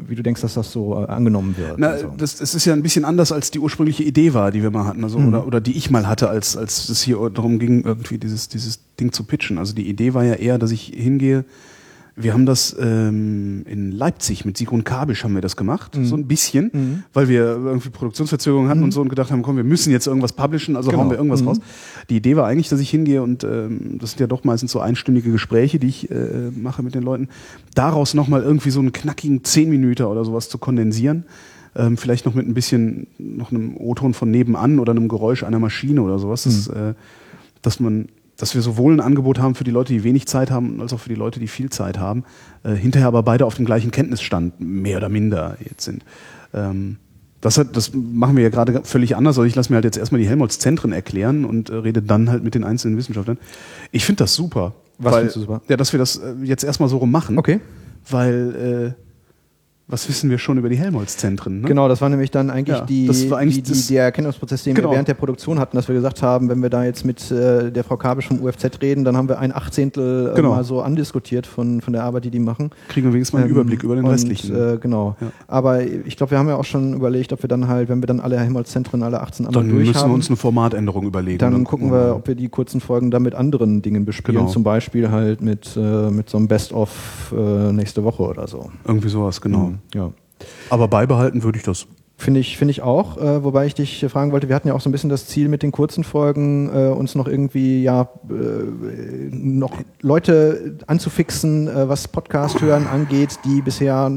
wie du denkst, dass das so äh, angenommen wird. Na, Also. das, das ist ja ein bisschen anders, als die ursprüngliche Idee war, die wir mal hatten, also, Mhm. oder, oder die ich mal hatte, als, als es hier darum ging, irgendwie dieses, dieses Ding zu pitchen. Also die Idee war ja eher, dass ich hingehe, wir haben das ähm, in Leipzig mit Sigrun Kabisch haben wir das gemacht, Mhm. so ein bisschen, weil wir irgendwie Produktionsverzögerungen hatten und so und gedacht haben, komm, wir müssen jetzt irgendwas publishen, also Genau. hauen wir irgendwas Mhm. raus. Die Idee war eigentlich, dass ich hingehe und ähm, das sind ja doch meistens so einstündige Gespräche, die ich äh, mache mit den Leuten, daraus nochmal irgendwie so einen knackigen 10 Minuten oder sowas zu kondensieren. Ähm, vielleicht noch mit ein bisschen, noch einem O-Ton von nebenan oder einem Geräusch einer Maschine oder sowas, dass, äh, dass man, dass wir sowohl ein Angebot haben für die Leute, die wenig Zeit haben, als auch für die Leute, die viel Zeit haben, äh, hinterher aber beide auf dem gleichen Kenntnisstand, mehr oder minder jetzt sind. Ähm, das, hat, das machen wir ja gerade völlig anders. Also ich lasse mir halt jetzt erstmal die Helmholtz-Zentren erklären und äh, rede dann halt mit den einzelnen Wissenschaftlern. Ich finde das super. Was weil, findest du super? Ja, dass wir das äh, jetzt erstmal so rum machen. Okay. Weil, äh, was wissen wir schon über die Helmholtz-Zentren? Ne? Genau, das war nämlich dann eigentlich, Ja, die, eigentlich die, die, der Erkennungsprozess, den Genau. wir während der Produktion hatten, dass wir gesagt haben, wenn wir da jetzt mit äh, der Frau Kabisch vom UFZ reden, dann haben wir ein Achtzehntel äh, Genau. mal so andiskutiert von, von der Arbeit, die die machen. Kriegen wir wenigstens mal einen Ähm, Überblick über den und, restlichen. Äh, genau. Ja. Aber ich glaube, wir haben ja auch schon überlegt, ob wir dann halt, wenn wir dann alle Helmholtz-Zentren, alle 18 einmal dann müssen haben, wir uns eine Formatänderung überlegen. dann gucken wir, ob wir die kurzen Folgen dann mit anderen Dingen bespielen. Genau. Zum Beispiel halt mit, äh, mit so einem Best-of äh, nächste Woche oder so. Irgendwie sowas, genau. Mhm. Ja. Aber beibehalten würde ich das. Finde ich, finde ich auch, äh, wobei ich dich fragen wollte, wir hatten ja auch so ein bisschen das Ziel mit den kurzen Folgen, äh, uns noch irgendwie, ja, äh, noch Leute anzufixen, äh, was Podcast hören angeht, die bisher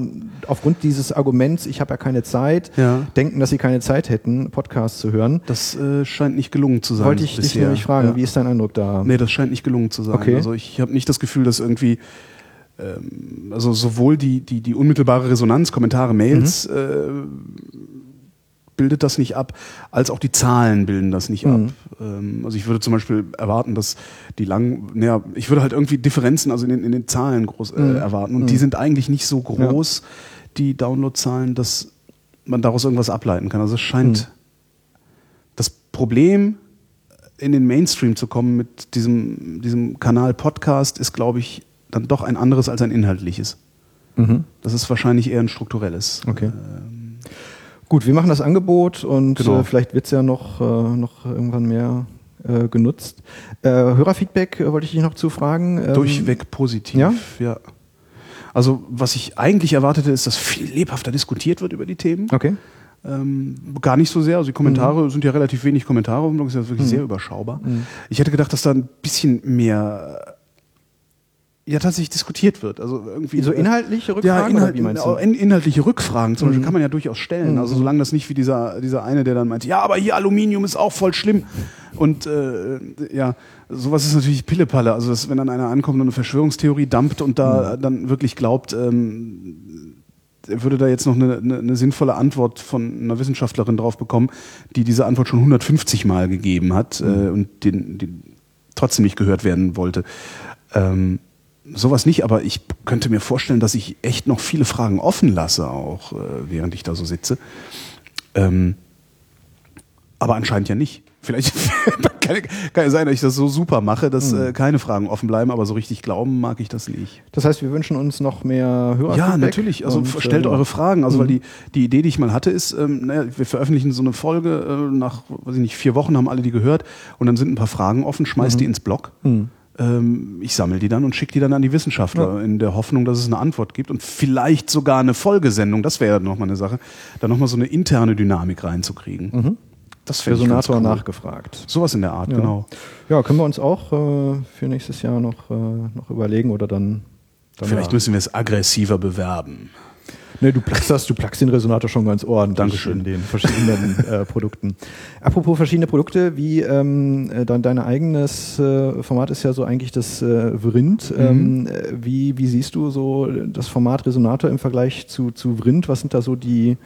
aufgrund dieses Arguments, ich habe ja keine Zeit, Ja. denken, dass sie keine Zeit hätten, Podcast zu hören. Das äh, scheint nicht gelungen zu sein. wollte ich dich bisher. nämlich fragen, Ja. wie ist dein Eindruck da? Nee, das scheint nicht gelungen zu sein. Okay. Also ich habe nicht das Gefühl, dass irgendwie ähm, also sowohl die, die, die unmittelbare Resonanz, Kommentare, Mails Mhm. äh, bildet das nicht ab, als auch die Zahlen bilden das nicht Mhm. ab. Ähm, also ich würde zum Beispiel erwarten, dass die lang, naja, ich würde halt irgendwie Differenzen also in den, in den Zahlen groß äh, Mhm. erwarten und die sind eigentlich nicht so groß, die Downloadzahlen, dass man daraus irgendwas ableiten kann. Also es scheint Mhm. das Problem in den Mainstream zu kommen mit diesem, diesem Kanal Podcast ist, glaube ich, dann doch ein anderes als ein inhaltliches. Mhm. Das ist wahrscheinlich eher ein strukturelles. Okay. Ähm, Gut, wir machen das Angebot und Genau. äh, vielleicht wird es ja noch, äh, noch irgendwann mehr äh, genutzt. Hörerfeedback wollte ich dich noch zufragen. Ähm, durchweg positiv. ja? ja. Also was ich eigentlich erwartete, ist, dass viel lebhafter diskutiert wird über die Themen. Okay. Ähm, gar nicht so sehr. Also die Kommentare sind ja relativ wenig Kommentare. Blog ist ja wirklich Mhm. sehr überschaubar. Mhm. Ich hätte gedacht, dass da ein bisschen mehr ja tatsächlich diskutiert wird. Also irgendwie So inhaltliche Rückfragen ja, Inhalt, oder wie meinst du? in, inhaltliche Rückfragen zum Mhm. Beispiel kann man ja durchaus stellen. Mhm. Also solange das nicht wie dieser, dieser eine, der dann meint, ja, aber hier Aluminium ist auch voll schlimm. Und äh, ja, sowas ist natürlich Pillepalle. Also dass, wenn dann einer ankommt und eine Verschwörungstheorie dampft und da Mhm. dann wirklich glaubt, ähm, er würde da jetzt noch eine, eine, eine sinnvolle Antwort von einer Wissenschaftlerin drauf bekommen, die diese Antwort schon 150 Mal gegeben hat Mhm. äh, und den, den trotzdem nicht gehört werden wollte. Ähm, sowas nicht, aber ich könnte mir vorstellen, dass ich echt noch viele Fragen offen lasse, auch äh, während ich da so sitze. Ähm, Aber anscheinend ja nicht. Vielleicht *laughs* kann, kann ja sein, dass ich das so super mache, dass Hm. äh, keine Fragen offen bleiben, aber so richtig glauben mag ich das nicht. Das heißt, wir wünschen uns noch mehr Hörer. Ja, natürlich. Also und, stellt äh, eure Fragen. Also weil die, die Idee, die ich mal hatte, ist, ähm, naja, wir veröffentlichen so eine Folge, äh, nach, weiß ich nicht, vier Wochen haben alle die gehört und dann sind ein paar Fragen offen, schmeißt die ins Blog. Ähm, ich sammle die dann und schicke die dann an die Wissenschaftler in der Hoffnung, dass es eine Antwort gibt und vielleicht sogar eine Folgesendung, das wäre ja nochmal eine Sache, da nochmal so eine interne Dynamik reinzukriegen. Das ich ganz Resonator cool. nachgefragt. Sowas in der Art, Ja. genau. Ja, können wir uns auch äh, für nächstes Jahr noch, äh, noch überlegen oder dann. dann Vielleicht ja. müssen wir es aggressiver bewerben. Nee, du plagst das, du plagst den Resonator schon ganz ordentlich Dankeschön. in den verschiedenen äh, Produkten. Apropos verschiedene Produkte, wie ähm, äh, dein, dein eigenes äh, Format ist ja so eigentlich das äh, Vrind. Ähm, äh, wie, wie siehst du so das Format Resonator im Vergleich zu, zu Vrind? Was sind da so die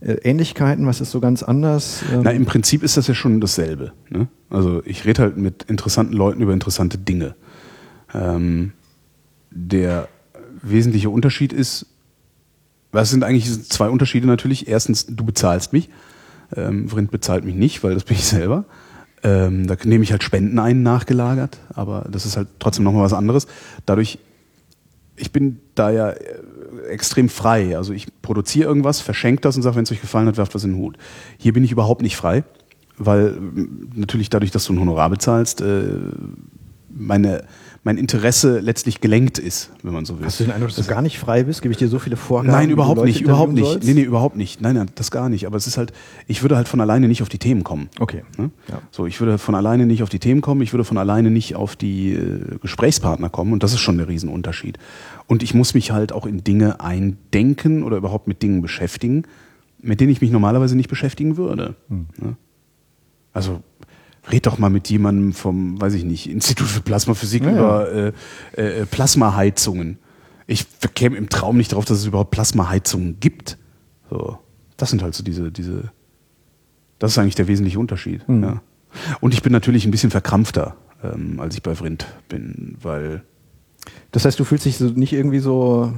äh, Ähnlichkeiten? Was ist so ganz anders? Ähm, Na, im Prinzip ist das ja schon dasselbe. Ne? Also ich rede halt mit interessanten Leuten über interessante Dinge. Ähm, der wesentliche Unterschied ist, was sind eigentlich zwei Unterschiede natürlich? Erstens, du bezahlst mich. Ähm, Vrind bezahlt mich nicht, weil das bin ich selber. Ähm, da nehme ich halt Spenden ein, nachgelagert, aber das ist halt trotzdem nochmal was anderes. Dadurch, ich bin da ja äh, extrem frei. Also ich produziere irgendwas, verschenke das und sage, wenn es euch gefallen hat, werft was in den Hut. Hier bin ich überhaupt nicht frei, weil natürlich dadurch, dass du ein Honorar bezahlst, äh, meine, mein Interesse letztlich gelenkt ist, wenn man so will. Hast du den Eindruck, dass du gar nicht frei bist? Gebe ich dir so viele Vorgaben? Nein, überhaupt nicht, überhaupt nicht. sollst? Nee, nee, überhaupt nicht. Nein, nein, das gar nicht. Aber es ist halt, ich würde halt von alleine nicht auf die Themen kommen. Okay. Ne? Ja. So, ich würde von alleine nicht auf die Themen kommen, ich würde von alleine nicht auf die äh, Gesprächspartner kommen und das ist schon der Riesenunterschied. Und ich muss mich halt auch in Dinge eindenken oder überhaupt mit Dingen beschäftigen, mit denen ich mich normalerweise nicht beschäftigen würde. Hm. Ne? Also red doch mal mit jemandem vom, weiß ich nicht, Institut für Plasmaphysik Ja, über äh, äh, Plasmaheizungen. Ich käme im Traum nicht drauf, dass es überhaupt Plasmaheizungen gibt. So, das sind halt so diese, diese, das ist eigentlich der wesentliche Unterschied. Mhm. Ja. Und ich bin natürlich ein bisschen verkrampfter, ähm, als ich bei Vrind bin, weil Das heißt, du fühlst dich so nicht irgendwie so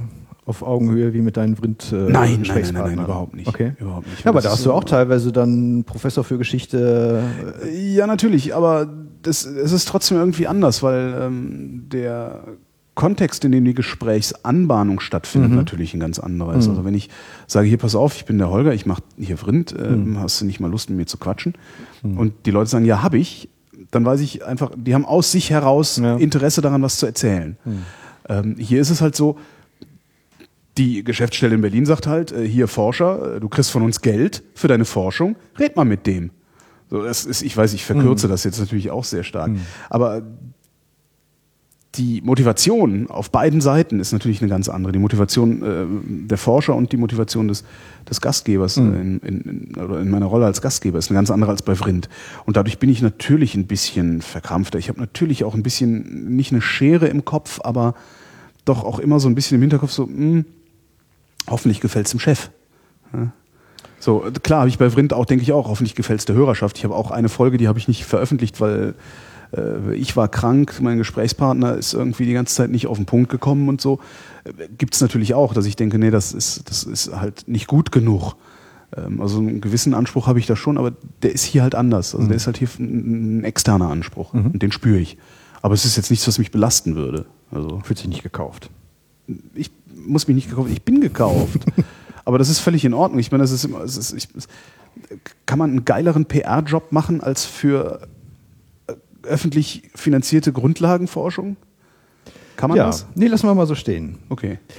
auf Augenhöhe wie mit deinen Vrind äh, Nein, nein, nein, nein, überhaupt nicht. Okay. Überhaupt nicht. Ja, aber da hast du auch teilweise dann Professor für Geschichte. äh, Ja, natürlich, aber das, es ist trotzdem irgendwie anders, weil ähm, der Kontext, in dem die Gesprächsanbahnung stattfindet, natürlich ein ganz anderer ist. Also wenn ich sage, hier pass auf, ich bin der Holger, ich mache hier Vrind, ähm, hast du nicht mal Lust mit mir zu quatschen? Und die Leute sagen, ja, habe ich, dann weiß ich einfach, die haben aus sich heraus Ja. Interesse daran, was zu erzählen. Ähm, hier ist es halt so, die Geschäftsstelle in Berlin sagt halt, äh, hier Forscher, äh, du kriegst von uns Geld für deine Forschung, red mal mit dem. So, das ist, ich weiß, ich verkürze das jetzt natürlich auch sehr stark. Aber die Motivation auf beiden Seiten ist natürlich eine ganz andere. Die Motivation äh, der Forscher und die Motivation des, des Gastgebers äh, in, in, in, oder in meiner Rolle als Gastgeber ist eine ganz andere als bei Vrind. Und dadurch bin ich natürlich ein bisschen verkrampfter. Ich habe natürlich auch ein bisschen, nicht eine Schere im Kopf, aber doch auch immer so ein bisschen im Hinterkopf so, hm, hoffentlich gefällt's dem Chef. Ja. So, klar habe ich bei Vrind auch, denke ich auch, hoffentlich gefällt's der Hörerschaft. Ich habe auch eine Folge, die habe ich nicht veröffentlicht, weil äh, ich war krank, mein Gesprächspartner ist irgendwie die ganze Zeit nicht auf den Punkt gekommen und so. Äh, Gibt's natürlich auch, dass ich denke, nee, das ist, das ist halt nicht gut genug. Ähm, also einen gewissen Anspruch habe ich da schon, aber der ist hier halt anders. Also der ist halt hier ein, ein externer Anspruch und den spüre ich. Aber es ist jetzt nichts, was mich belasten würde. Also Fühlt sich nicht gekauft. ich muss mich nicht gekauft, ich bin gekauft. *laughs* Aber das ist völlig in Ordnung. Ich meine, das ist immer, es ist, ich, kann man einen geileren PR-Job machen als für äh, öffentlich finanzierte Grundlagenforschung? Kann man ja, das? nee, lassen wir mal so stehen. Okay. *laughs*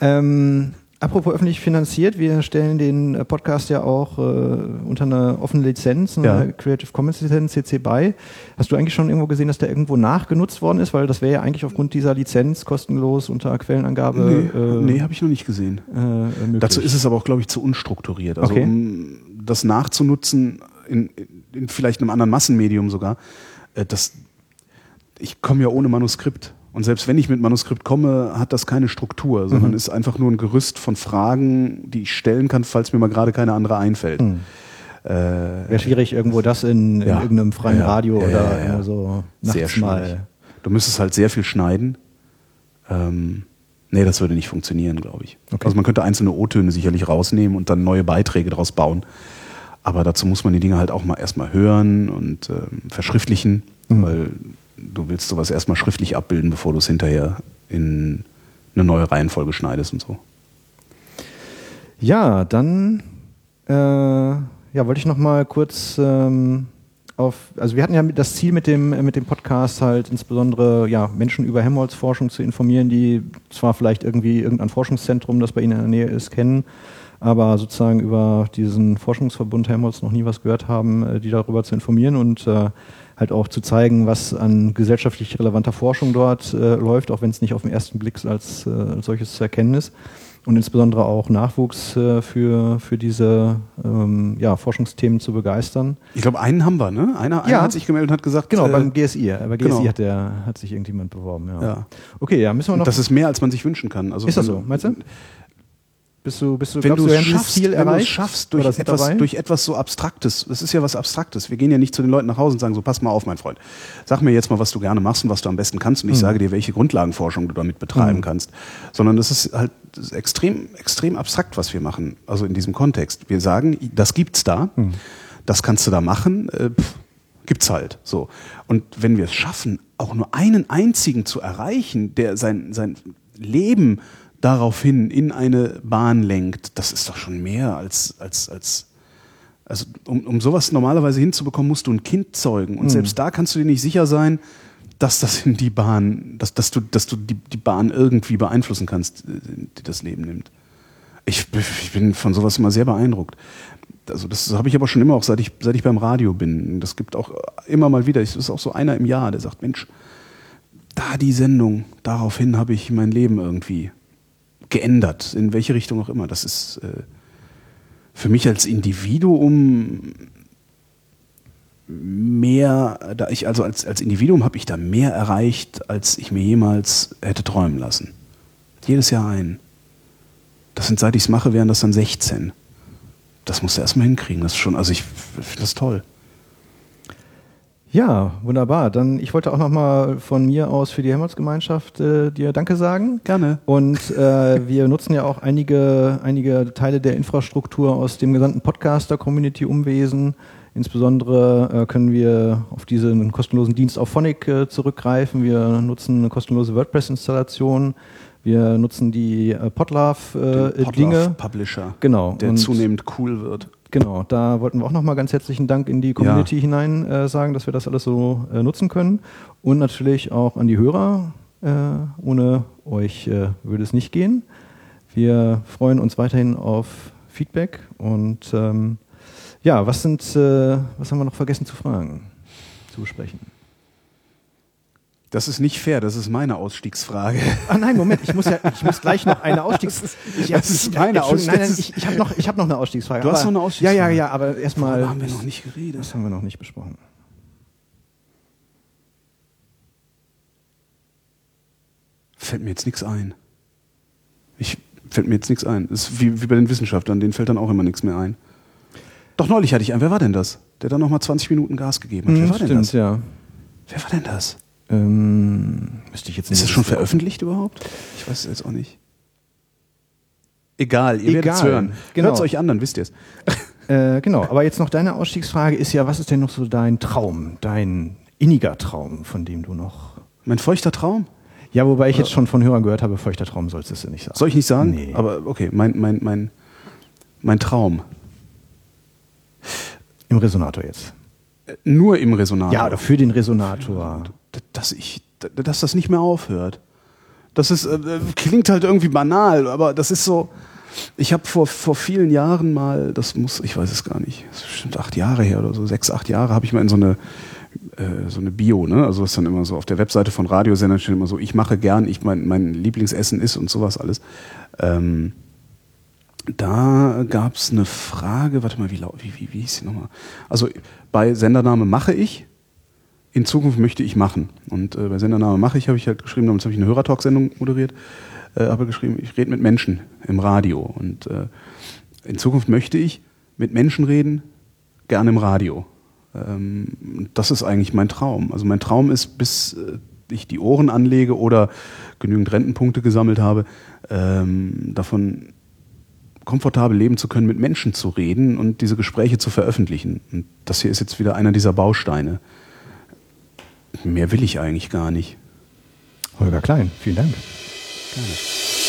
Ähm, apropos öffentlich finanziert, wir stellen den äh, Podcast ja auch äh, unter einer offenen Lizenz, einer Ja. Creative Commons Lizenz CC BY. Hast du eigentlich schon irgendwo gesehen, dass der irgendwo nachgenutzt worden ist? Weil das wäre ja eigentlich aufgrund dieser Lizenz kostenlos unter Quellenangabe Nee, äh, nee habe ich noch nicht gesehen. äh. Dazu ist es aber auch, glaube ich, zu unstrukturiert. Also Okay. um das nachzunutzen, in, in vielleicht einem anderen Massenmedium sogar, äh, das, ich komme ja ohne Manuskript. Und selbst wenn ich mit Manuskript komme, hat das keine Struktur, sondern Mhm. ist einfach nur ein Gerüst von Fragen, die ich stellen kann, falls mir mal gerade keine andere einfällt. Mhm. Äh, Wäre schwierig, irgendwo das in, in Ja. irgendeinem freien Ja. Radio Ja, oder so nachts sehr mal. Du müsstest halt sehr viel schneiden. Ähm, nee, das würde nicht funktionieren, glaube ich. Okay. Also man könnte einzelne O-Töne sicherlich rausnehmen und dann neue Beiträge daraus bauen. Aber dazu muss man die Dinge halt auch mal erstmal hören und äh, verschriftlichen, mhm. weil du willst sowas erstmal schriftlich abbilden, bevor du es hinterher in eine neue Reihenfolge schneidest und so. Ja, dann äh, ja, wollte ich noch mal kurz ähm, auf, also wir hatten ja das Ziel mit dem, mit dem Podcast halt insbesondere ja, Menschen über Helmholtz-Forschung zu informieren, die zwar vielleicht irgendwie irgendein Forschungszentrum, das bei ihnen in der Nähe ist, kennen, aber sozusagen über diesen Forschungsverbund Helmholtz noch nie was gehört haben, äh, die darüber zu informieren und äh, halt auch zu zeigen, was an gesellschaftlich relevanter Forschung dort äh, läuft, auch wenn es nicht auf den ersten Blick als, äh, als solches zu erkennen ist. Und insbesondere auch Nachwuchs äh, für, für diese ähm, ja, Forschungsthemen zu begeistern. Ich glaube, einen haben wir, ne? Einer, ja. einer hat sich gemeldet und hat gesagt. Genau, beim GSI. Bei GSI genau. hat, der, hat sich irgendjemand beworben, ja. ja. Okay, ja, müssen wir noch. Das ist mehr, als man sich wünschen kann. Also, ist das so, meinst du? Bist du, bist du, wenn du es schaffst, Ziel wenn erreicht, schaffst durch etwas, durch etwas so Abstraktes, das ist ja was Abstraktes. Wir gehen ja nicht zu den Leuten nach Hause und sagen so, pass mal auf, mein Freund, sag mir jetzt mal, was du gerne machst und was du am besten kannst und ich mhm. sage dir, welche Grundlagenforschung du damit betreiben mhm. kannst. Sondern das ist halt das ist extrem, extrem abstrakt, was wir machen, also in diesem Kontext. Wir sagen, das gibt's da, mhm. das kannst du da machen, äh, pff, gibt's halt, so. Und wenn wir es schaffen, auch nur einen einzigen zu erreichen, der sein, sein Leben daraufhin in eine Bahn lenkt, das ist doch schon mehr als, als, als also um, um sowas normalerweise hinzubekommen, musst du ein Kind zeugen. Und mhm. selbst da kannst du dir nicht sicher sein, dass das in die Bahn, dass, dass du, dass du die, die Bahn irgendwie beeinflussen kannst, die das Leben nimmt. Ich, ich bin von sowas immer sehr beeindruckt. Also das habe ich aber schon immer auch, seit ich, seit ich beim Radio bin. Das gibt auch immer mal wieder, es ist auch so einer im Jahr, der sagt, Mensch, da die Sendung, daraufhin habe ich mein Leben irgendwie geändert, in welche Richtung auch immer. Das ist äh, für mich als Individuum mehr, da ich also als, als Individuum habe ich da mehr erreicht, als ich mir jemals hätte träumen lassen. Jedes Jahr ein. Das sind, seit ich es mache, wären das dann 16. Das musst du erstmal hinkriegen. Das ist schon, also ich finde das toll. Ja, wunderbar. Dann ich wollte auch nochmal von mir aus für die Helmholtz-Gemeinschaft äh, dir Danke sagen. Gerne. Und äh, wir nutzen ja auch einige, einige Teile der Infrastruktur aus dem gesamten Podcaster-Community Umwesen. Insbesondere äh, können wir auf diesen kostenlosen Dienst auf Phonic äh, zurückgreifen. Wir nutzen eine kostenlose WordPress-Installation. Wir nutzen die äh, Podlove, äh, Dinge. Publisher. Genau. Der zunehmend cool wird. Genau, da wollten wir auch nochmal ganz herzlichen Dank in die Community ja. hinein äh, sagen, dass wir das alles so äh, nutzen können. Und natürlich auch an die Hörer. Äh, ohne euch äh, würde es nicht gehen. Wir freuen uns weiterhin auf Feedback. Und ähm, ja, was sind, äh, was haben wir noch vergessen zu fragen, zu besprechen? Das ist nicht fair, das ist meine Ausstiegsfrage. Ah nein, Moment, ich muss ja, ich muss gleich noch eine Ausstiegsfrage. *laughs* Das ist meine Ausstiegsfrage. Nein, nein, ich, ich habe noch, ich hab noch eine Ausstiegsfrage. Du hast noch eine Ausstiegsfrage? Ja, ja, ja, aber erstmal. Das haben wir noch nicht geredet. Das haben wir noch nicht besprochen. Fällt mir jetzt nichts ein. Ich fällt mir jetzt nichts ein. Das ist wie, wie bei den Wissenschaftlern, denen fällt dann auch immer nichts mehr ein. Doch neulich hatte ich einen. Wer war denn das? Der dann nochmal 20 Minuten Gas gegeben hat. Wer hm, war stimmt, denn das? Ja. Wer war denn das? Ähm, müsste ich jetzt. Ist das schon veröffentlicht überhaupt? Ich weiß es jetzt auch nicht. Egal, ihr werdet es hören. Genau. Hört es euch an, dann wisst ihr es. *laughs* Äh, genau, aber jetzt noch deine Ausstiegsfrage ist ja, was ist denn noch so dein Traum, dein inniger Traum, von dem du noch... Mein feuchter Traum? Ja, wobei ich jetzt schon von Hörern gehört habe, feuchter Traum sollst du es nicht sagen. Soll ich nicht sagen? Nee. Aber okay, mein, mein, mein, mein Traum. Im Resonator jetzt. Nur im Resonator. Ja, oder für den Resonator. Dass, ich, dass das nicht mehr aufhört. Das ist, äh, klingt halt irgendwie banal, aber das ist so. Ich habe vor, vor vielen Jahren mal, das muss, ich weiß es gar nicht, das ist bestimmt acht Jahre her oder so, sechs, acht Jahre, habe ich mal in so eine, äh, so eine Bio, ne? Also ist dann immer so auf der Webseite von Radiosendern steht immer so, ich mache gern, ich mein, mein Lieblingsessen ist und sowas alles. Ähm, da gab es eine Frage, warte mal, wie, wie, wie, wie hieß sie nochmal? Also bei Sendername mache ich, in Zukunft möchte ich machen. Und äh, bei Sendername mache ich, habe ich halt geschrieben, damals habe ich eine Hörertalk-Sendung moderiert, äh, habe geschrieben, ich rede mit Menschen im Radio. Und äh, in Zukunft möchte ich mit Menschen reden, gerne im Radio. Ähm, das ist eigentlich mein Traum. Also mein Traum ist, bis äh, ich die Ohren anlege oder genügend Rentenpunkte gesammelt habe, ähm, davon komfortabel leben zu können, mit Menschen zu reden und diese Gespräche zu veröffentlichen. Und das hier ist jetzt wieder einer dieser Bausteine. Mehr will ich eigentlich gar nicht. Holger Klein, vielen Dank. Gerne.